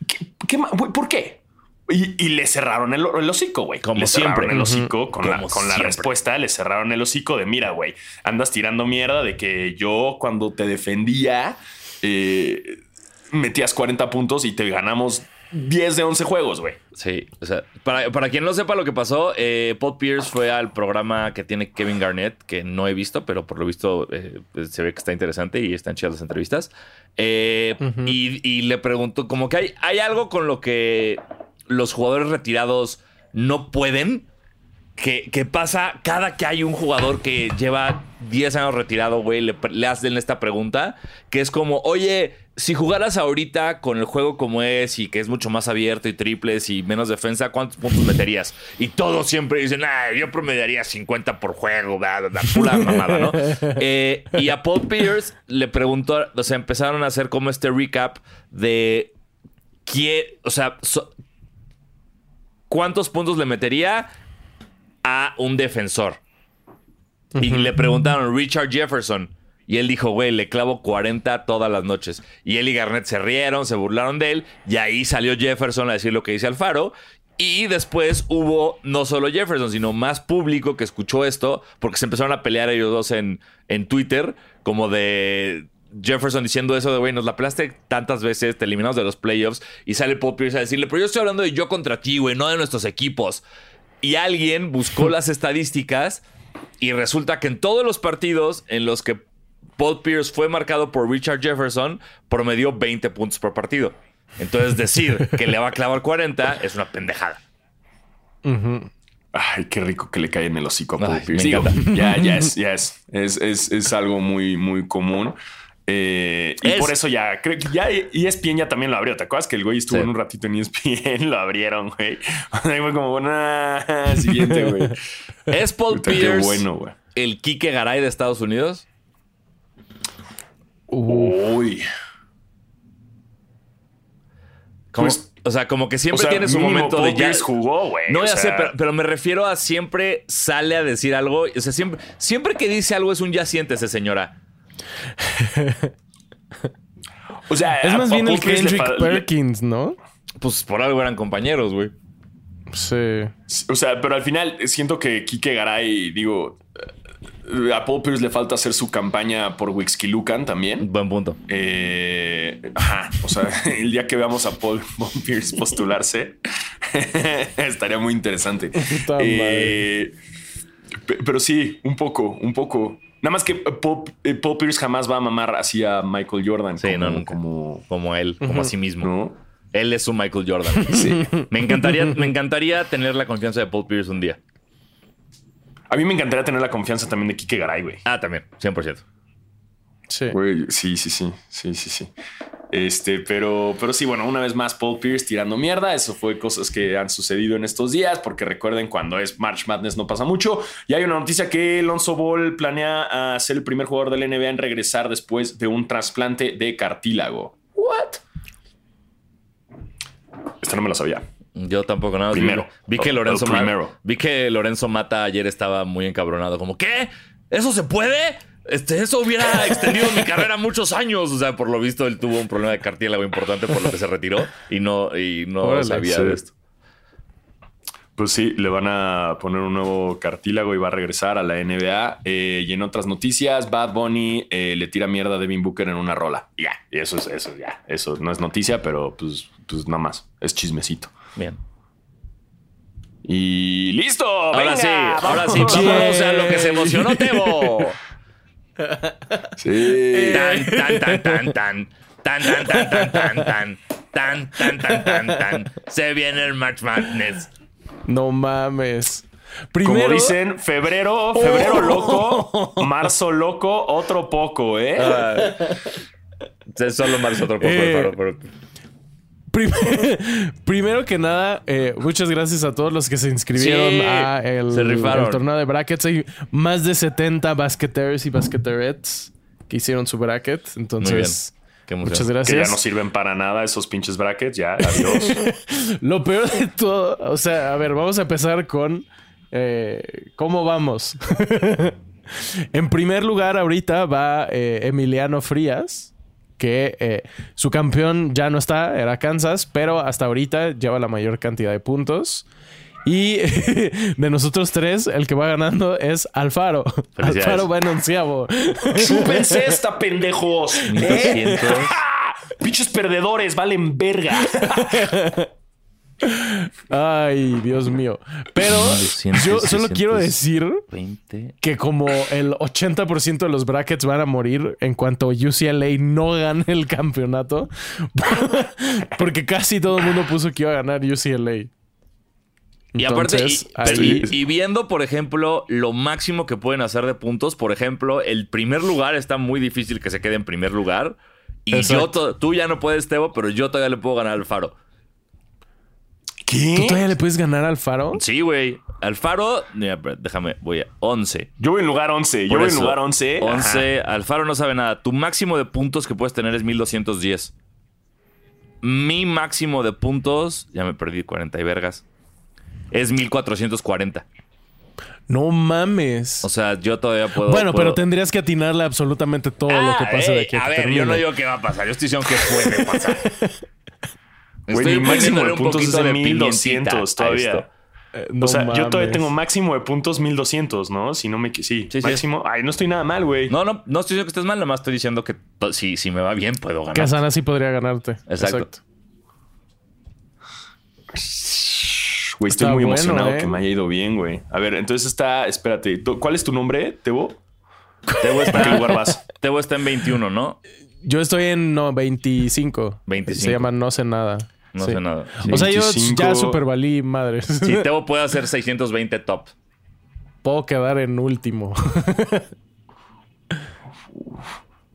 ¿qué, qué güey, ¿por qué? Y, y le cerraron el, el hocico, güey. Como le cerraron siempre. el hocico con, la, con la respuesta. Le cerraron el hocico de mira, güey. Andas tirando mierda de que yo cuando te defendía eh, metías 40 puntos y te ganamos 10 de 11 juegos, güey. Sí, o sea, para, para quien no sepa lo que pasó, eh, Paul Pierce fue al programa que tiene Kevin Garnett, que no he visto, pero por lo visto eh, pues, se ve que está interesante y están chidas las entrevistas. Eh, y, y le preguntó, como que hay, hay algo con lo que los jugadores retirados no pueden, que, que pasa cada que hay un jugador que lleva 10 años retirado, güey, le, le hacen esta pregunta, que es como, oye, si jugaras ahorita con el juego como es y que es mucho más abierto y triples y menos defensa, ¿cuántos puntos meterías? Y todos siempre dicen, ah, yo promediaría 50 por juego, bla, bla, bla, pura mamada, ¿no? Eh, y a Paul Pierce le preguntó, o sea, empezaron a hacer como este recap de quién, o sea, so- ¿cuántos puntos le metería a un defensor? Y le preguntaron, Richard Jefferson. Y él dijo, güey, le clavo 40 todas las noches. Y él y Garnett se rieron, se burlaron de él. Y ahí salió Jefferson a decir lo que dice Alfaro. Y después hubo no solo Jefferson, sino más público que escuchó esto, porque se empezaron a pelear ellos dos en, en Twitter, como de Jefferson diciendo eso de, güey, nos la pelaste tantas veces, te eliminamos de los playoffs. Y sale Paul Pierce a decirle, pero yo estoy hablando de yo contra ti, güey, no de nuestros equipos. Y alguien buscó las estadísticas y resulta que en todos los partidos en los que Paul Pierce fue marcado por Richard Jefferson, promedió 20 puntos por partido. Entonces decir que le va a clavar 40 es una pendejada. Ay, qué rico que le cae en el hocico a Paul Ay, Pierce. me Digo, encanta. ya, ya es, ya es, es, es, es algo muy, muy común. Eh, y Es- por eso ya, creo que ya ESPN ya también lo abrió. ¿Te acuerdas que el güey estuvo Sí. en un ratito en ESPN? Lo abrieron, güey. Ahí fue como, nah, siguiente, güey. ¿Es Paul Puta, qué Pierce bueno, güey. el Kike Garay de Estados Unidos? Uy. Como- Pues, o sea, como que siempre o sea, tiene su momento Paul de ya. Jugó, güey. No, o ya sé, pero, pero me refiero a siempre sale a decir algo. O sea, siempre, siempre que dice algo es un ya siéntese, señora. O sea, Es más bien el Kendrick Perkins, ¿no? Pues por algo eran compañeros, güey. Sí. O sea, pero al final siento que Kike Garay, digo, a Paul Pierce le falta hacer su campaña por Wixky Lucan también. Buen punto. Eh, ajá, o sea, el día que veamos a Paul, Paul Pierce postularse, estaría muy interesante. Eh, pe- pero sí, un poco, un poco. Nada más que Paul, eh, Paul Pierce jamás va a mamar así a Michael Jordan. Sí, como, no, nunca. Como, Como él, como a sí mismo. ¿no? Él es un Michael Jordan. Sí. Me encantaría, me encantaría tener la confianza de Paul Pierce un día. A mí me encantaría tener la confianza también de Kike Garay, güey. Ah, también, 100%. Sí. Güey, sí, sí, sí, sí, sí, sí. Este, pero, pero sí, bueno, una vez más Paul Pierce tirando mierda. Eso fue cosas que han sucedido en estos días, porque recuerden cuando es March Madness no pasa mucho. Y hay una noticia que Lonzo Ball planea ser el primer jugador del NBA en regresar después de un trasplante de cartílago. What? Esta no me la sabía. Yo tampoco nada. Primero. Vi, vi que El- Lorenzo el Ma- primero. vi que Lorenzo Mata ayer estaba muy encabronado. Como, ¿qué? ¿Eso se puede? Este, eso hubiera extendido mi carrera muchos años. O sea, por lo visto, él tuvo un problema de cartílago importante por lo que se retiró y no, y no Órale, sabía sí. de esto. Pues sí, le van a poner un nuevo cartílago y va a regresar a la NBA. Eh, y en otras noticias, Bad Bunny eh, le tira mierda a Devin Booker en una rola. Ya, y eso es eso, ya. Eso no es noticia, pero pues, pues nada más. Es chismecito. Bien. Y listo. Ahora venga, sí, ahora sí, vamos. a lo que se emocionó Tebo. Sí. Tan, tan, tan, tan, tan. Tan, tan, tan, tan, tan, tan. Tan, tan, tan, tan, tan. Se viene el March Madness. No mames. Como Primero, dicen, febrero, febrero loco, marzo loco, otro poco, ¿eh? Es solo más otro poco, Eh, Alfaro, pero- prim- primero que nada, eh, muchas gracias a todos los que se inscribieron Sí, a el, se rifaron. el torneo de brackets. Hay más de 70 basqueters y basqueterettes que hicieron su bracket. Entonces, muchas Que gracias. ya no sirven para nada esos pinches brackets, ya, adiós. Lo peor de todo, o sea, a ver, vamos a empezar con eh, cómo vamos. en primer lugar, ahorita va eh, Emiliano Frías, que eh, su campeón ya no está, era Kansas, pero hasta ahorita lleva la mayor cantidad de puntos. Y de nosotros tres, el que va ganando es Alfaro. Alfaro va en onceavo. ¡Chúpense esta, pendejos! ¿Eh? 1200. Pinches perdedores, valen verga. Ay, Dios mío. Pero yo solo quiero decir 20. que como el 80% de los brackets van a morir en cuanto UCLA no gane el campeonato. Porque casi todo el mundo puso que iba a ganar UCLA. Y aparte, y, ahí- y- y viendo, por ejemplo, lo máximo que pueden hacer de puntos, por ejemplo, el primer lugar está muy difícil que se quede en primer lugar. Y yo, tú ya no puedes, Tebo, pero yo todavía le puedo ganar al Faro. ¿Tú ¿Qué? todavía le puedes ganar al Faro? Sí, güey. Al Faro, mira, déjame, voy a 11. Yo voy en lugar 11. Yo voy en lugar 11. 11. Alfaro no sabe nada. Tu máximo de puntos que puedes tener es 1210. Mi máximo de puntos, ya me perdí 40 y vergas, es 1440. No mames. O sea, yo todavía puedo. bueno, puedo- pero tendrías que atinarle absolutamente todo lo que Ah, pase de ey, aquí a, A ver, yo no digo qué va a pasar. Yo estoy diciendo que puede pasar. Güey, Estoy mi máximo de un puntos es de pimientita 1200 a todavía. Eh, no o sea, yo todavía tengo máximo de puntos 1200, ¿no? Si no me... Sí, Sí, sí. máximo. Ay, no estoy nada mal, güey. No, no, no estoy diciendo que estés mal, nada más estoy diciendo que si, si me va bien, puedo ganar. Casana sí podría ganarte. Exacto. Güey, estoy Está muy bueno, emocionado ¿eh? que me haya ido bien, güey. A ver, entonces está... Espérate. ¿tú- ¿Cuál es tu nombre, Tebo? Tebo ¿Para qué está, lugar vas? Tebo está en 21, ¿no? Yo estoy en no, 25. 25. Se llama No sé nada. No Sí. sé nada. O sea, yo 25. ya super valí madre. Si Tebo puede hacer 620 top. Puedo quedar en último.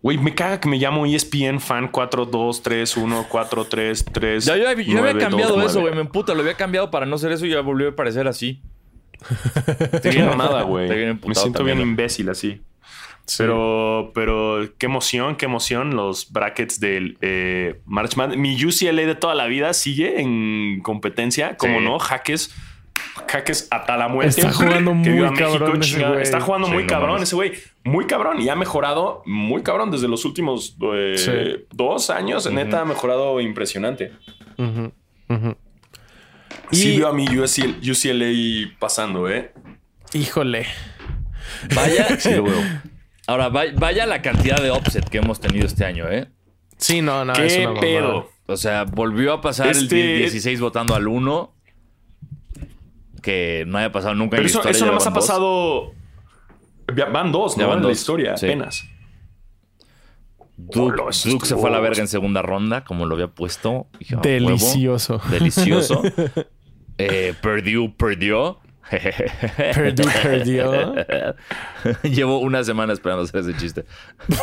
Güey, me caga que me llamo ESPN fan 42314333. Ya, yo, había- yo había cambiado eso, güey. Me emputa. Lo había cambiado para no ser eso y ya volvió a parecer así. Qué mamada, güey. Me siento también, bien imbécil así. Pero, pero qué emoción, qué emoción. Los brackets del eh, March Madness. Mi UCLA de toda la vida sigue en competencia. Como Sí. no, jaques. Jaques hasta la muerte. Está jugando muy cabrón ese güey. Está jugando Sí, muy no cabrón mames. ese güey. Muy cabrón. Y ha mejorado muy cabrón desde los últimos eh, Sí. dos años. Neta, ha mejorado impresionante. Sí Y- veo a mi UCL UCLA pasando, ¿eh? Híjole. Vaya. Sí lo veo. Ahora, vaya, la cantidad de offset que hemos tenido este año, ¿eh? Sí, no, no. es ¿Qué una pedo? O sea, volvió a pasar Este- el 16 votando al 1. Que no haya pasado nunca Pero en la eso, historia. eso nada más ha pasado. Van dos, ¿no? van en la dos, historia, sí. apenas. Duke, eso Duke se fue a la verga en segunda ronda, como lo había puesto. Dije, "Ah, huevo". Delicioso. Delicioso. eh, Purdue perdió. Purdue perdió. Llevo una semana esperando hacer ese chiste.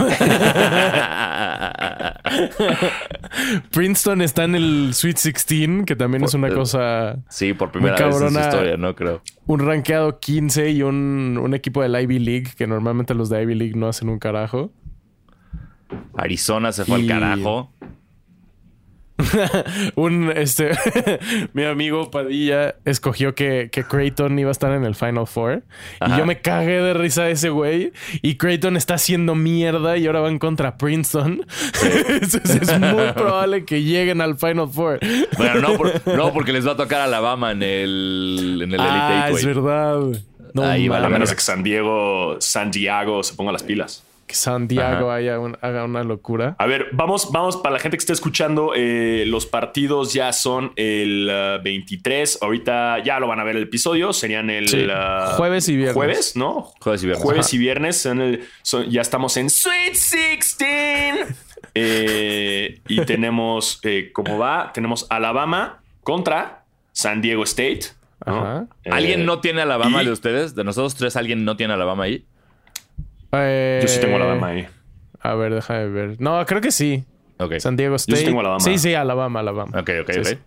Princeton está en el Sweet 16, que también es una cosa. sí, por primera vez en su historia, no creo. Un rankeado 15 y un, un equipo del Ivy League, que normalmente los de Ivy League no hacen un carajo. Arizona se fue Y- al carajo. un este mi amigo Padilla escogió que, que Creighton iba a estar en el Final Four y yo me cagué de risa de ese güey y Creighton está haciendo mierda y ahora van contra Princeton. Entonces es muy probable que lleguen al Final Four. Bueno, no, por- no, porque les va a tocar Alabama en el, en el ah, Elite es Eight, verdad. No Ahí va la menos que San Diego, San Diego se ponga las pilas. Que San Diego haya un- haga una locura. A ver, vamos, vamos, para la gente que esté escuchando, eh, los partidos ya son el uh, 23. Ahorita ya lo van a ver el episodio. Serían el Sí. uh, Jueves y viernes. Jueves, ¿no? Jueves y viernes. Jueves Ajá. y viernes. son el- son- ya estamos en Sweet 16. Eh, y tenemos, eh, ¿cómo va? Tenemos Alabama contra San Diego State. ¿no? Ajá. Eh, ¿Alguien no tiene Alabama y- de ustedes? De nosotros tres, ¿alguien no tiene Alabama ahí? Eh, Yo sí tengo Alabama ahí. A ver, déjame ver. No, creo que sí. Ok. San Diego State. tengo Alabama. Sí, sí, Alabama, Alabama. Ok, ok, Sí, ok. sí.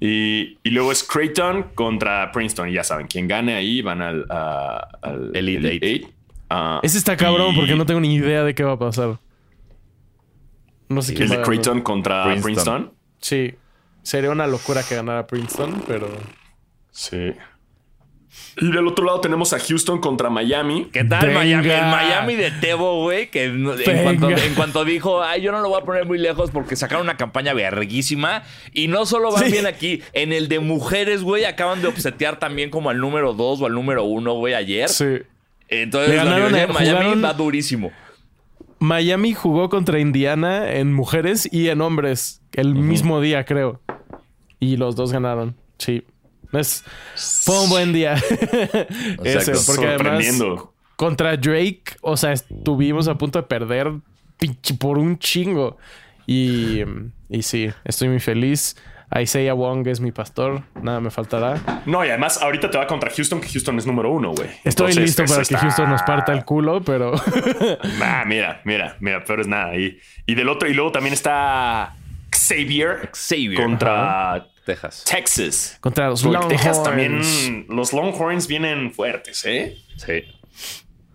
Y, y luego es Creighton contra Princeton. Y ya saben, quien gane ahí van al, a- al Elite Elite Eight. Eight. Ah, Ese está cabrón y porque no tengo ni idea de qué va a pasar. No sé quién El de ganar. Creighton contra Princeton. Princeton. Sí. Sería una locura que ganara Princeton, pero. Sí. Y del otro lado tenemos a Houston contra Miami. ¿Qué tal Venga. Miami? El Miami de Tebo, güey, que en cuanto, en cuanto dijo, ay, yo no lo voy a poner muy lejos porque sacaron una campaña verguísima. Y no solo van Sí. bien aquí, en el de mujeres, güey, acaban de obsetear también como al número 2 o al número 1, güey, ayer. Sí. Entonces, la ganaron, eh, Miami jugaron- va durísimo. Miami jugó contra Indiana en mujeres y en hombres el mismo día, creo. Y los dos ganaron. Sí. Es, fue un buen día. Ese, porque además Sorprendiendo. contra Drake, o sea, estuvimos a punto de perder por un chingo. Y, y sí, estoy muy feliz. Isaiah Wong es mi pastor, nada me faltará. No, y además ahorita te va contra Houston, que Houston es número uno, güey. Estoy Entonces, listo para que está- Houston nos parta el culo, pero Ah, mira, mira, mira, peor es nada. Y, y del otro, y luego también está Xavier, Xavier. contra Texas. Texas. contra los Longhorns. Texas también, los Longhorns vienen fuertes, ¿eh? Sí.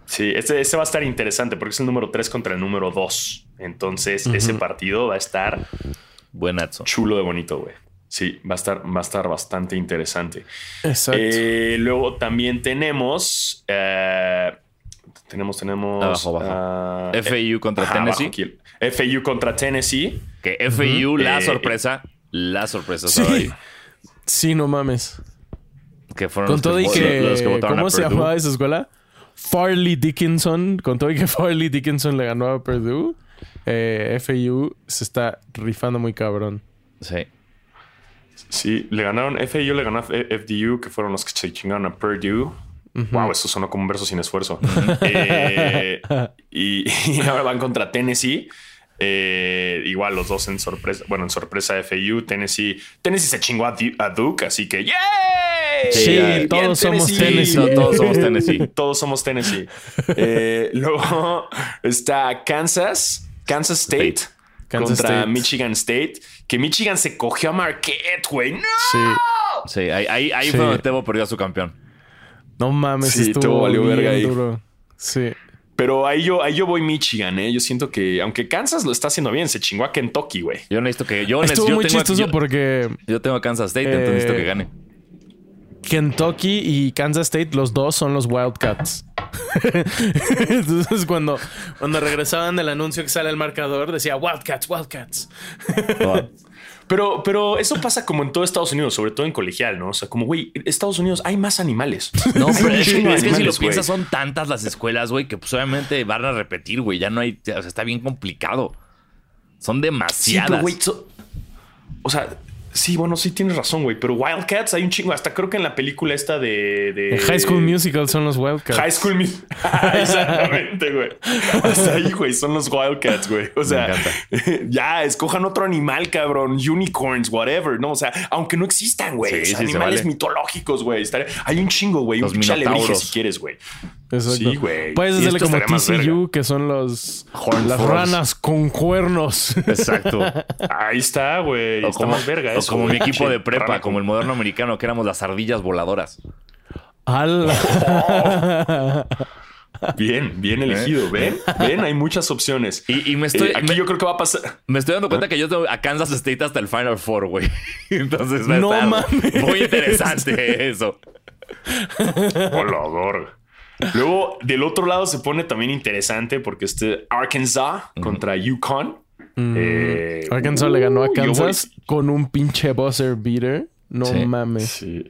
Sí, este, este va a estar interesante porque es el número 3 contra el número 2. Entonces, ese partido va a estar Buenazo. chulo de bonito, güey. Sí, va a estar, va a estar bastante interesante. Exacto. Eh, luego también tenemos. eh, tenemos, tenemos. Abajo, abajo. ah, FAU contra ajá, Tennessee. abajo. FAU contra Tennessee. Que FAU, la Eh, sorpresa, la sorpresa Sí. ahí. sí, no mames. Que fueron Con los todo y que. los que votaron ¿Cómo a se Purdue. llamaba esa escuela? Farley Dickinson. Con todo y que Farley Dickinson le ganó a Purdue. eh, FAU se está rifando muy cabrón. Sí. Sí, le ganaron. FAU le ganó a FDU, que fueron los que se chingaron a Purdue. Wow, eso sonó como un verso sin esfuerzo. Eh, y, y ahora van contra Tennessee. Eh, igual los dos en sorpresa. Bueno, en sorpresa FAU. Tennessee. Tennessee se chingó a, Du- a Duke, así que ¡yay! Sí, todos somos Tennessee. Tennessee. Todos somos Tennessee. Todos somos Tennessee. Eh, luego está Kansas, Kansas State, Kansas contra State. Michigan State. Que Michigan se cogió a Marquette, güey. ¡No! Sí. Sí, ahí, ahí, ahí Sí. fue donde Tebo perdió a su campeón. No mames, Sí, estuvo bien verga ahí. duro. Sí. Pero ahí yo, ahí yo voy Michigan, ¿eh? Yo siento que, aunque Kansas lo está haciendo bien, se chingó a Kentucky, güey. Yo necesito que. Yo, Estuvo yo muy tengo, chistoso yo, porque yo tengo a Kansas State, entonces Eh, necesito que gane. Kentucky y Kansas State, los dos son los Wildcats. Entonces, cuando, cuando regresaban del anuncio que sale el marcador, decía Wildcats, Wildcats. Pero, pero eso pasa como en todo Estados Unidos, sobre todo en colegial, ¿no? O sea, como, güey, Estados Unidos hay más animales. No, pero es, que- es si lo piensas, son tantas las escuelas, güey, que pues obviamente van a repetir, güey. Ya no hay. O sea, está bien complicado. Son Sí, demasiadas. pero, güey, so- o sea, sí, bueno, sí tienes razón, güey. Pero Wildcats hay un chingo. Hasta creo que en la película esta de. High School Musical son los Wildcats. High School Musical. Exactamente, güey. Hasta ahí, güey, son los Wildcats, güey. O sea, ya, escojan otro animal, cabrón. Unicorns, whatever, ¿no? O sea, aunque no existan, güey. Sí, sí, animales vale. mitológicos, güey. Hay un chingo, güey. Un pinche si quieres, güey. Exacto. Sí, güey. Puedes hacerle como TCU, que son los Horned las ranas con cuernos. Exacto. Ahí está, güey. Está como, más verga o eso, como mi equipo de prepa, rana como el moderno americano, que éramos las ardillas voladoras. ¡Hala! Bien, bien elegido. ¿Ven? ¿Ven? Hay muchas opciones. Y, y me estoy. Eh, aquí me, yo creo que va a pasar. me estoy dando cuenta que yo tengo a Kansas State hasta el Final Four, güey. Entonces va a No estar mames. muy interesante eso. Volador. Luego, del otro lado se pone también interesante porque este Arkansas contra Yukon. Eh, Arkansas le ganó a voy- Kansas con un pinche buzzer beater. No Sí. mames. Sí.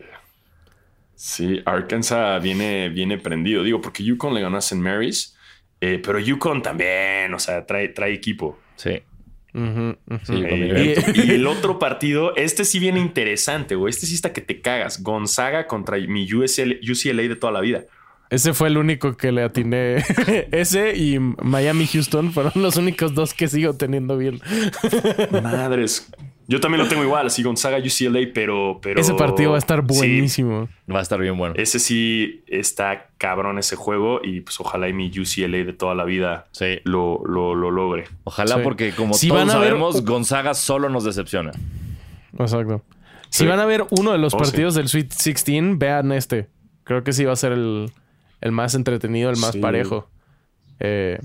Sí, Arkansas viene, viene prendido. Digo, porque Yukon le ganó a St. Mary's. eh, pero Yukon también, o sea, trae, trae equipo. Sí. Eh, y el otro partido, este sí viene interesante, güey. Este sí está que te cagas. Gonzaga contra mi USL UCLA de toda la vida. Ese fue el único que le atiné. Ese y Miami Houston fueron los únicos dos que sigo teniendo bien. Madres. Yo también lo tengo igual, así Gonzaga UCLA, pero, pero. Ese partido va a estar Sí, buenísimo. Va a estar bien bueno. ese sí está cabrón ese juego. Y pues ojalá y mi UCLA de toda la vida Sí. lo, lo, lo logre. Ojalá, Sí. porque como Si todos van a ver- sabemos, Gonzaga solo nos decepciona. Exacto. Si van a ver uno de los Oh, partidos del Sweet 16, vean este. Creo que sí va a ser el, el más entretenido, el más Sí. parejo. Eh,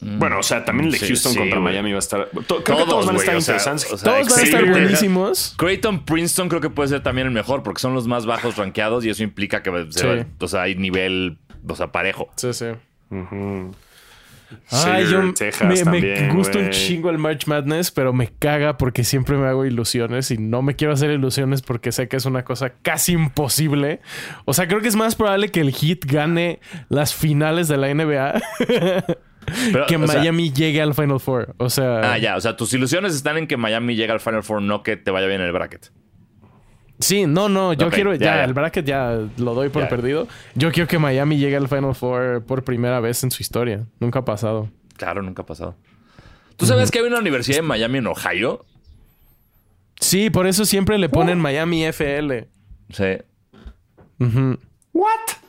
Bueno, o sea, también el de Sí, Houston sí, contra. Miami va a estar. to- Creo que Todos, todos van a estar o sea, interesantes. o sea, todos van a estar buenísimos. Creighton Princeton creo que puede ser también el mejor porque son los más bajos rankeados y eso implica que se Sí. va- o sea, hay nivel, o sea, parejo. Sí, sí. Ujú. Ay, Xavier, yo Texas me, gusta un chingo el March Madness, pero me caga porque siempre me hago ilusiones y no me quiero hacer ilusiones porque sé que es una cosa casi imposible. O sea, creo que es más probable que el Heat gane las finales de la NBA Pero, que sea, Miami llegue al Final Four. O sea, ah, ya, o sea, tus ilusiones están en que Miami llegue al Final Four, no que te vaya bien el bracket. Sí, no, no, yo quiero ya, ya, ya. el bracket ya lo doy por Ya. perdido. Yo quiero que Miami llegue al Final Four por primera vez en su historia. Nunca ha pasado. Claro, nunca ha pasado. ¿Tú sabes que hay una universidad en Miami, en Ohio? Sí, por eso siempre le ponen Miami FL. Sí. Ujú. ¿What?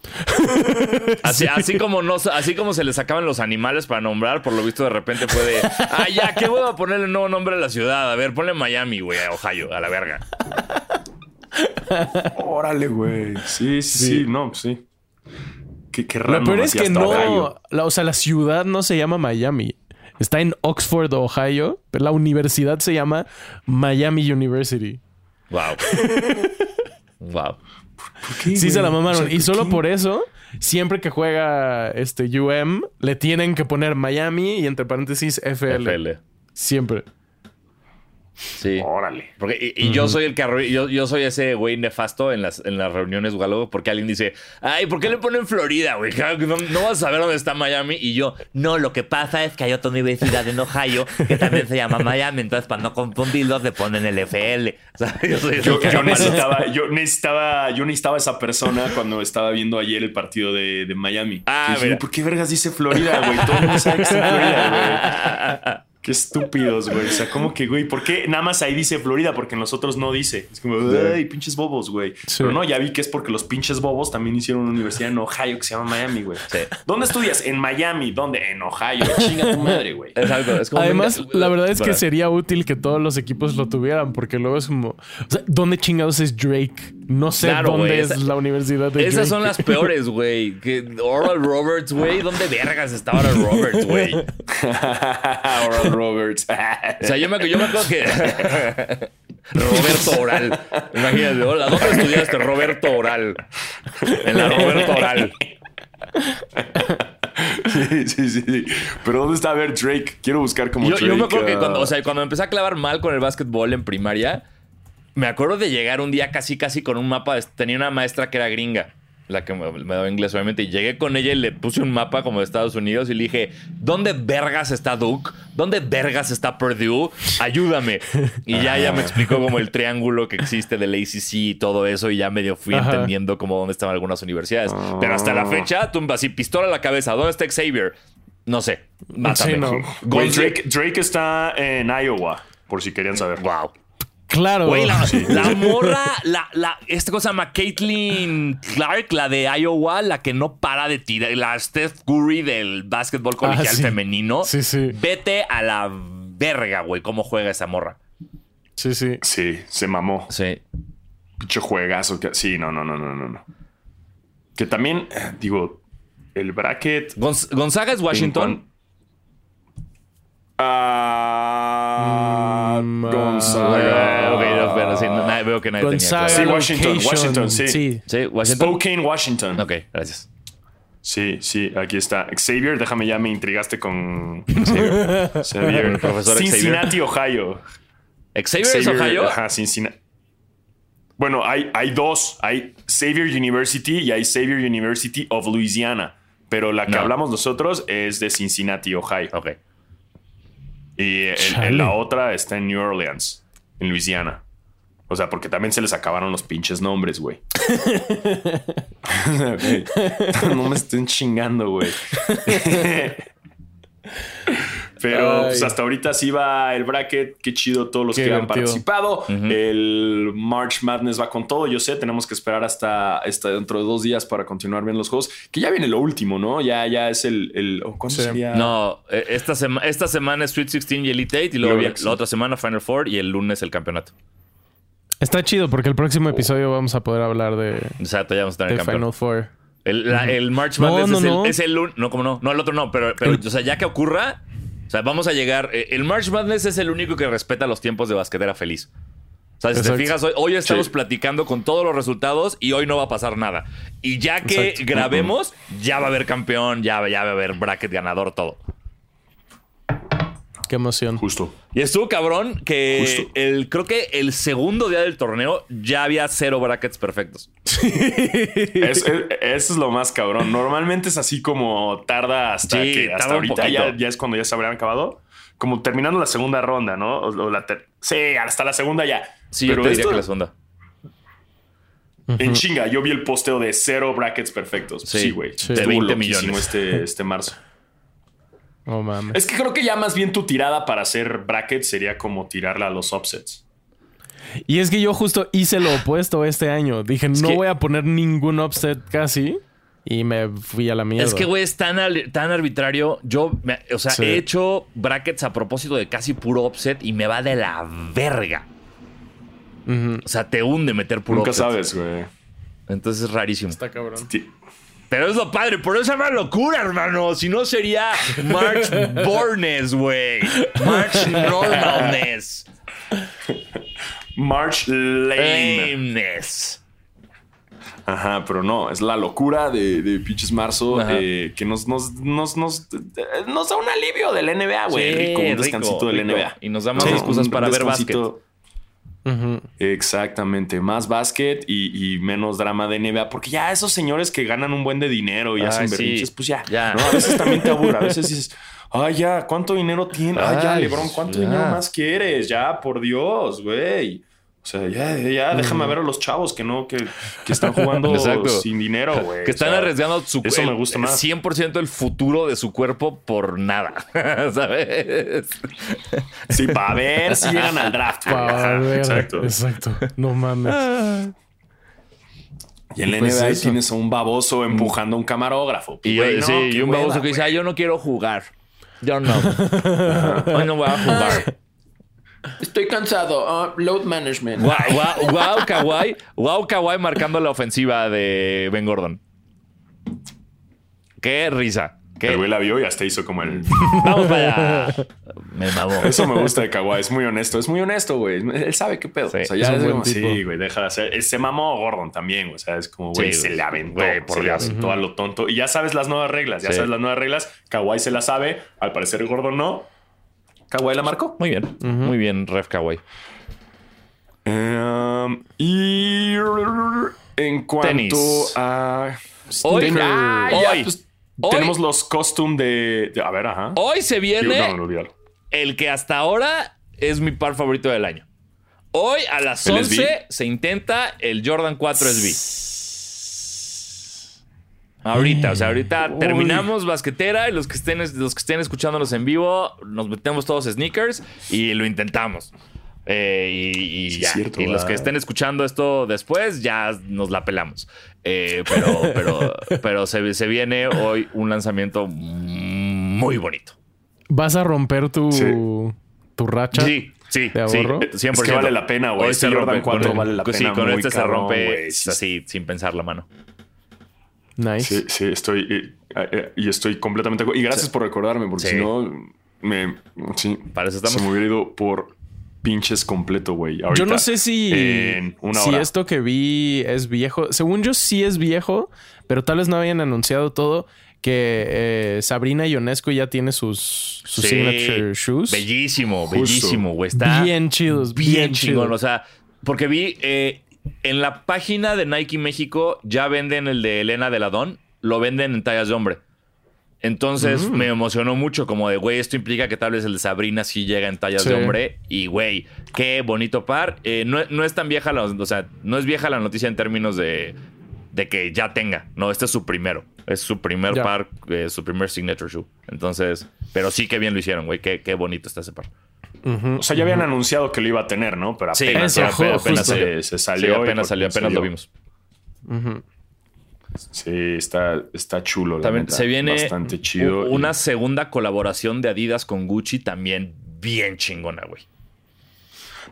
Así, así como no, así como se le sacaban los animales para nombrar, por lo visto de repente fue de, ah, ya, ¿qué voy a ponerle nuevo nombre a la ciudad? A ver, ponle Miami, güey, a Ohio, a la verga. Órale, güey. Sí, sí, sí, no, pues sí. Qué, qué Lo random, peor es que no, la- o sea, la ciudad no se llama Miami. Está en Oxford, Ohio, pero la universidad se llama Miami University. Wow. Wow. Sí se la mamaron. O sea, y solo ¿qué? por eso, siempre que juega este UM, le tienen que poner Miami y entre paréntesis FL. FL. Siempre. Sí. Órale. Porque, y, y yo soy el que yo, yo soy ese güey nefasto en las, en las reuniones o algo, porque alguien dice, ay, ¿por qué le ponen Florida, güey? No, no vas a saber dónde está Miami. Y yo, No, lo que pasa es que hay otra universidad en Ohio que también se llama Miami, entonces para no confundirlos le ponen el FL. o sea, yo soy ese Yo, yo necesitaba, yo necesitaba, yo necesitaba esa persona cuando estaba viendo ayer el partido de, de Miami. Ah, mira. ¿Por qué vergas dice Florida, güey? Todo el mundo sabe que está en Florida, güey. Qué estúpidos, güey. O sea, ¿cómo que, güey? ¿Por qué nada más ahí dice Florida? Porque en los otros no dice. Es como, ay, pinches bobos, güey. Sí. Pero no, ya vi que es porque los pinches bobos también hicieron una universidad en Ohio que se llama Miami, güey. Sí. ¿Dónde estudias? En Miami. ¿Dónde? En Ohio. Chinga tu madre, güey. Es algo, es como- Además, la verdad es que sería útil que todos los equipos lo tuvieran, porque luego es como, o sea, ¿dónde chingados es Drake? No sé Claro, dónde es esa- la universidad de Esas Drake. son las peores, güey. Que Oral Roberts, güey. ¿Dónde vergas está Oral Roberts, güey? Oral Roberts. O sea, yo me, yo me acuerdo que. Roberto Oral. Imagínate, hola, ¿dónde estudiaste Roberto Oral? En la Roberto Oral. Sí, sí, sí, sí. Pero ¿dónde está a ver Drake? Quiero buscar como Yo, Drake. yo me acuerdo que ah, cuando, o sea, cuando empecé a clavar mal con el básquetbol en primaria, me acuerdo de llegar un día casi, casi con un mapa. de- Tenía una maestra que era gringa, la que me, me daba inglés, obviamente, y llegué con ella y le puse un mapa como de Estados Unidos y le dije, ¿dónde vergas está Duke? ¿Dónde vergas está Purdue? Ayúdame. Y ya ella me explicó como el triángulo que existe del ACC y todo eso, y ya medio fui Ajá. entendiendo como dónde estaban algunas universidades. Pero hasta la fecha, tumba así, pistola a la cabeza, ¿dónde está Xavier? No sé. Mátame. Sí, no. Drake, Drake está en Iowa, por si querían saber. Wow. Claro. Güey, la, la morra, la, la, esta cosa se llama Caitlin Clark, la de Iowa, la que no para de tirar, la Steph Curry del básquetbol colegial Ah, sí. femenino. Sí, sí. Vete a la verga, güey, cómo juega esa morra. Sí, sí. Sí, se mamó. Sí. Pinche juegazo. que- Sí, no, no, no, no, no, no. Que también, digo, el bracket. Gonz- Gonzaga es Washington. Ah, Mm, Gonzaga. Pero sí, no, nadie- veo que nadie Gonzaga, tenía Sí, claro. Washington, location. Washington, sí. sí. Sí, Washington. Spokane, Washington. Ok, gracias. Sí, sí, aquí está. Xavier, déjame ya me intrigaste con Xavier. Xavier. El profesor Xavier. Cincinnati, Ohio. Xavier, es Ohio. Ajá, Cincinnati. Bueno, hay, hay dos. Hay Xavier University y hay Xavier University of Louisiana. Pero la que No. hablamos nosotros es de Cincinnati, Ohio. Ok. Y el- Chale. el- la otra está en New Orleans, en Luisiana. O sea, porque también se les acabaron los pinches nombres, güey. No me estén chingando, güey. Pero pues hasta ahorita sí va el bracket. Qué chido todos los Qué que han participado. El March Madness va con todo. Yo sé, tenemos que esperar hasta, hasta dentro de dos días para continuar viendo los juegos. Que ya viene lo último, ¿no? Ya, ya es el. el oh, ¿Cuándo Sí. sería? No, eh, esta, sema- esta semana es Sweet 16 y Elite 8 y luego Luego la otra semana Final Four y el lunes el campeonato. Está chido porque el próximo episodio vamos a poder hablar de, Exacto, ya vamos a tener de el campeón. Final Four. El, la- el March Madness no, es, el, no. es el un- No, como no. No, el otro no. Pero, pero o sea, ya que ocurra, o sea, vamos a llegar. eh, El March Madness es el único que respeta los tiempos de basquetera feliz. O sea, si Exacto. te fijas, hoy, hoy estamos Sí. platicando con todos los resultados y hoy no va a pasar nada. Y ya que Exacto. grabemos, ya va a haber campeón, ya, ya va a haber bracket ganador, todo. Qué emoción. Justo. Y estuvo cabrón que Justo. el, creo que el segundo día del torneo ya había cero brackets perfectos. Es- es- eso es lo más cabrón. Normalmente es así como tarda hasta Sí, que tarda hasta ahorita ya, ya es cuando ya se habrían acabado. Como terminando la segunda ronda, ¿no? O, o la sí, hasta la segunda ya. Sí, yo Pero te diría esto, que la segunda. en chinga, yo vi el posteo de cero brackets perfectos. Sí, Sí, güey. sí. De 20 loquísimo millones. Este, este marzo. Oh, mames. Es que creo que ya más bien tu tirada para hacer brackets sería como tirarla a los offsets. Y es que yo justo hice lo opuesto este año. Dije, no que- voy a poner ningún upset casi. Y me fui a la mierda. Es que, güey, es tan, tan arbitrario. Yo, me- o sea, Sí. he hecho brackets a propósito de casi puro offset y me va de la verga. O sea, te hunde meter puro Nunca offset. sabes, güey. Entonces es rarísimo. Está cabrón. Pero es lo padre, por eso se llama locura, hermano. Si no sería March Borness, güey. March Normalness. March Lame. Lameness. Ajá, pero no, es la locura de, de pinches marzo eh, que nos, nos, nos, nos, eh, nos da un alivio del NBA, güey. Sí, rico, un rico, descansito del rico. NBA. Y nos da más excusas para ver Exactamente, más básquet y, y menos drama de NBA, porque ya esos señores que ganan un buen de dinero y hacen sí. berrinches, pues ya, Ya. ¿no? A veces también te aburre, a veces dices, ay, ya, ¿cuánto dinero tiene? Ay, ya, Lebron, ¿cuánto ya. dinero más quieres? Ya, por Dios, güey. Sea, ya, ya, déjame ver a los chavos que no, que, que están jugando sin dinero, güey. Que O están sea, arriesgando su eso me gusta más. 100% el futuro de su cuerpo por nada. ¿Sabes? Sí, para ver si llegan al draft. ver. Exacto. Exacto. No mames. Y en la Pues NBA eso. tienes a un baboso empujando a un camarógrafo. Y, no, sí, un baboso que dice. "Ay, yo no quiero jugar. Yo no. Hoy no voy a jugar. Estoy cansado. Ah, load management. Wow, wow, wow, Kawhi. Wow, Kawhi marcando la ofensiva de Ben Gordon. Qué risa. Qué- El güey la vio y hasta hizo como el. Vamos para allá. Me mamó. Eso me gusta de Kawhi. Es muy honesto. Es muy honesto, güey. Él sabe qué pedo. Sí, o sea, ya es como, sí, güey, deja de hacer. Se mamó Gordon también. O sea, es como, güey, Sí, se güey. le aventó. Güey, por se le aventó a lo tonto. Y ya sabes las nuevas reglas. Ya Sí. sabes las nuevas reglas. Kawhi se las sabe. Al parecer, Gordon no. Kawhi la marcó. Muy bien. Muy bien, Ref Kawhi. Um, y en cuanto Tenis. a. Hoy, Ah, ya, hoy, pues, hoy- tenemos los costume de, de- A ver, ajá. hoy se viene no, no, olvídalo. el que hasta ahora es mi par favorito del año. Hoy a las ¿El 11 SB? se intenta el Jordan 4 SB. Ahorita, o sea, ahorita Uy. terminamos basquetera y los que estén, los que estén escuchándonos en vivo, nos metemos todos sneakers y lo intentamos. Eh, y y Sí, ya. cierto, y los que estén escuchando esto después, ya nos la pelamos. Eh, pero pero, pero se, se viene hoy un lanzamiento muy bonito. ¿Vas a romper tu, Sí. tu racha? Sí, sí, ¿De sí, ahorro? 100%. Es que vale la pena, güey. Este se Jordan rompe 4 con- vale la Sí, pena con muy este se rompe. Sí, así, sin pensar la mano. Nice. Sí, sí, estoy. eh, eh, y estoy completamente. Y gracias por recordarme, porque Sí. si no, me. Sí, Para eso estamos. Se me hubiera ido por pinches completo, güey. Yo no sé si, En una si hora. esto que vi es viejo. Según yo, sí es viejo, pero tal vez no habían anunciado todo. Que eh, Sabrina Ionesco ya tiene sus, sus Sí, signature shoes. Bellísimo, Justo. bellísimo, güey. Está Bien chidos, bien, bien chingón. chidos. O sea, porque vi eh, en la página de Nike México ya venden el de Elena de Ladón, lo venden en tallas de hombre. Entonces Mm. me emocionó mucho, como de, güey, esto implica que tal vez el de Sabrina sí llega en tallas Sí. de hombre. Y, güey, qué bonito par. Eh, no, no es tan vieja, la, o sea, no es vieja la noticia en términos de, de que ya tenga. No, este es su primero. Es su primer Ya. par, eh, su primer signature shoe. Entonces, pero sí que bien lo hicieron, güey. Qué, qué bonito está ese par. O sea, ya habían anunciado que lo iba a tener, ¿no? Pero Sí, apenas, eso, se, se salió. Sí, y apenas salió, apenas lo vimos. Sí, está, está chulo. la También neta. se viene bastante chido. una y- segunda colaboración de Adidas con Gucci también bien chingona, güey.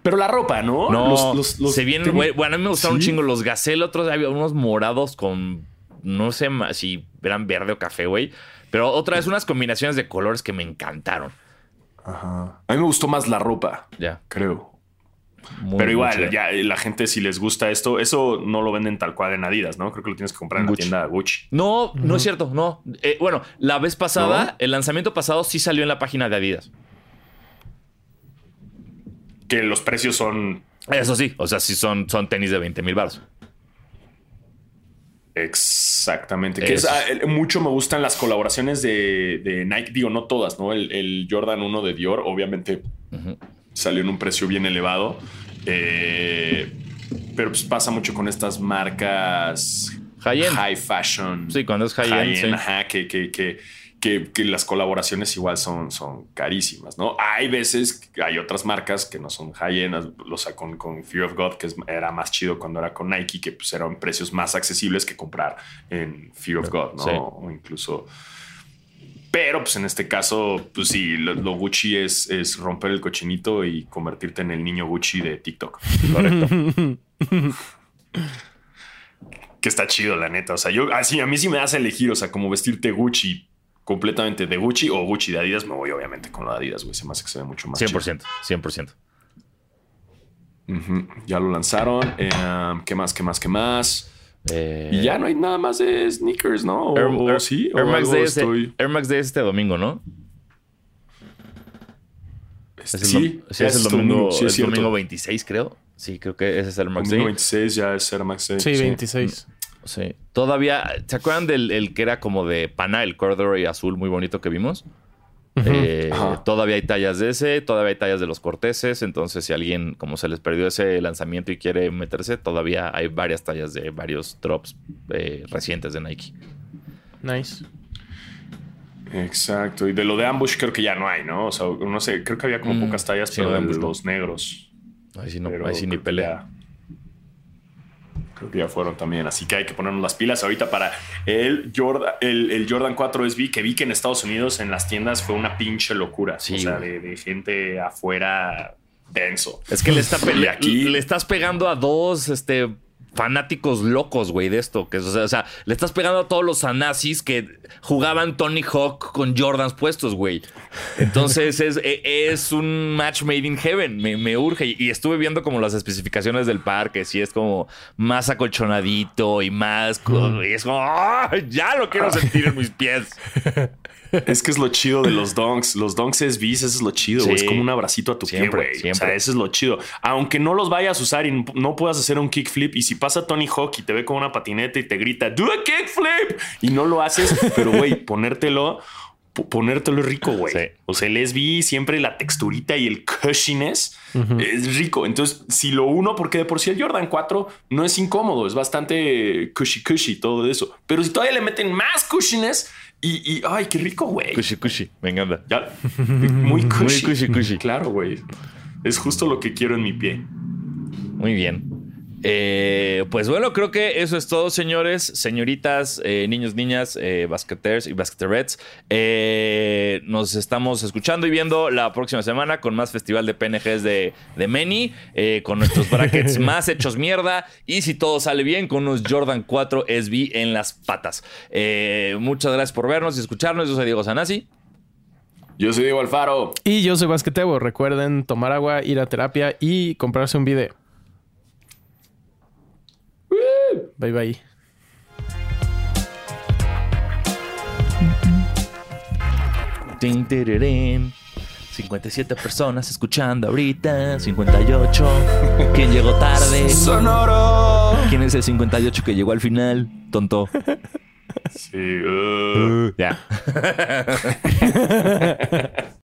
Pero la ropa, ¿no? No, Los- los- los- se vienen, ten- güey. Bueno, a mí me gustaron un Sí. chingo los Gazelle, otros había unos morados con no sé si eran verde o café, güey. Pero otra vez unas combinaciones de colores que me encantaron. Ajá. A mí me gustó más la ropa, Ya. creo. muy, Pero igual, ya la gente, si les gusta esto, eso no lo venden tal cual en Adidas, ¿no? Creo que lo tienes que comprar en Gucci. la tienda Gucci. No, no es cierto, no. Eh, bueno, la vez pasada, ¿No? el lanzamiento pasado sí salió en la página de Adidas. Que los precios son Eso sí, o sea, sí son, son tenis de 20 mil baros. Exactamente. Que es, Eso. ah, mucho me gustan las colaboraciones de, de Nike. Digo, no todas, ¿no? El, el Jordan 1 de Dior, obviamente, salió en un precio bien elevado. Eh, pero pues pasa mucho con estas marcas high fashion. Sí, cuando es high-end, sí. ajá, que, que, que, que, que las colaboraciones igual son, son carísimas, ¿no? Hay veces, hay otras marcas que no son high-end, o sea, con, con Fear of God, que era más chido cuando era con Nike, que pues eran precios más accesibles que comprar en Fear of God, ¿no? Sí. O incluso... Pero pues en este caso, pues sí, lo, lo Gucci es, es romper el cochinito y convertirte en el niño Gucci de TikTok. Correcto. que está chido, la neta. O sea, yo así a mí sí me hace elegir, o sea, como vestirte Gucci completamente de Gucci o Gucci de Adidas, me voy obviamente con lo de Adidas, güey. Se me hace que se ve mucho más. 100%, 100%. chido. Ujú, Ya lo lanzaron. Eh, ¿Qué más? ¿Qué más? ¿Qué más? Eh, Y ya no hay nada más de sneakers, ¿no? O, Air, o Air- sí, o Air Max algo Day es, estoy- Air Max Day es este domingo, ¿no? Es el, sí, sí, es el este domingo, sí, es el domingo 26, creo. Sí, creo que ese es el Max Domingo Day. 26 ya es Air Max Day. Sí, 26. Sí. Todavía, ¿se acuerdan del el que era como de pana, el corduroy azul muy bonito que vimos? Eh, todavía hay tallas de ese, todavía hay tallas de los corteses. Entonces, si alguien, como se les perdió ese lanzamiento y quiere meterse, todavía hay varias tallas de varios drops eh, recientes de Nike. Nice. Exacto. Y de lo de Ambush creo que ya no hay, ¿no? O sea, no sé, creo que había como Mm, pocas tallas, sí, pero de Ambush no. los negros. Ahí sí, no, ahí sí ni pelea. Ya- Creo que ya fueron también. Así que hay que ponernos las pilas ahorita para el Jordan, el, el Jordan 4 SB que vi que en Estados Unidos en las tiendas fue una pinche locura. Sí, o sea, de, de gente afuera denso. Es que le, está aquí- le estás pegando a dos este, fanáticos locos, güey, de esto. Que, o, sea, o sea, le estás pegando a todos los anazis que jugaban Tony Hawk con Jordans puestos, güey. Entonces es, e- es un match made in heaven. Me, me urge. Y, estuve viendo como las especificaciones del par, que sí es como más acolchonadito y más. Y es como, ¡ah! ya lo quiero sentir en mis pies. Es que es lo chido de los donks. Los donks SBs, eso es lo chido. Sí. Es como un abracito a tu Siempre, pie, güey. O sea, siempre. eso es lo chido. Aunque no los vayas a usar y no puedas hacer un kickflip, y si pasa Tony Hawk y te ve con una patineta y te grita, do a kickflip, y no lo haces, pero güey, ponértelo. Ponértelo es rico, güey. Sí. O sea, el SB siempre la texturita y el cushiness es rico. Entonces, si lo uno, porque de por sí el Jordan 4 no es incómodo, es bastante cushy cushy, todo eso. Pero si todavía le meten más cushiness y, y ay, qué rico, güey. Cushi, cushi. Me encanta. Ya. Muy cushy. Muy cushy, cushy. Claro, güey. Es justo lo que quiero en mi pie. Muy bien. Eh, pues bueno, creo que eso es todo, señores, señoritas, eh, niños, niñas, eh, basqueters y basqueterets. Eh, nos estamos escuchando y viendo la próxima semana con más festival de PNGs de, de eh, con nuestros brackets más hechos mierda y si todo sale bien, con unos Jordan 4 SB en las patas. Eh, muchas gracias por vernos y escucharnos. Yo soy Diego Sanasi. Yo soy Diego Alfaro. Y yo soy Basquetebo. Recuerden tomar agua, ir a terapia y comprarse un video. Bye bye. Tin, tirirín. 57 personas escuchando ahorita. 58. ¿Quién llegó tarde? Sonoro. ¿Quién es el 58 que llegó al final? Tonto. Sí. uh. Ya.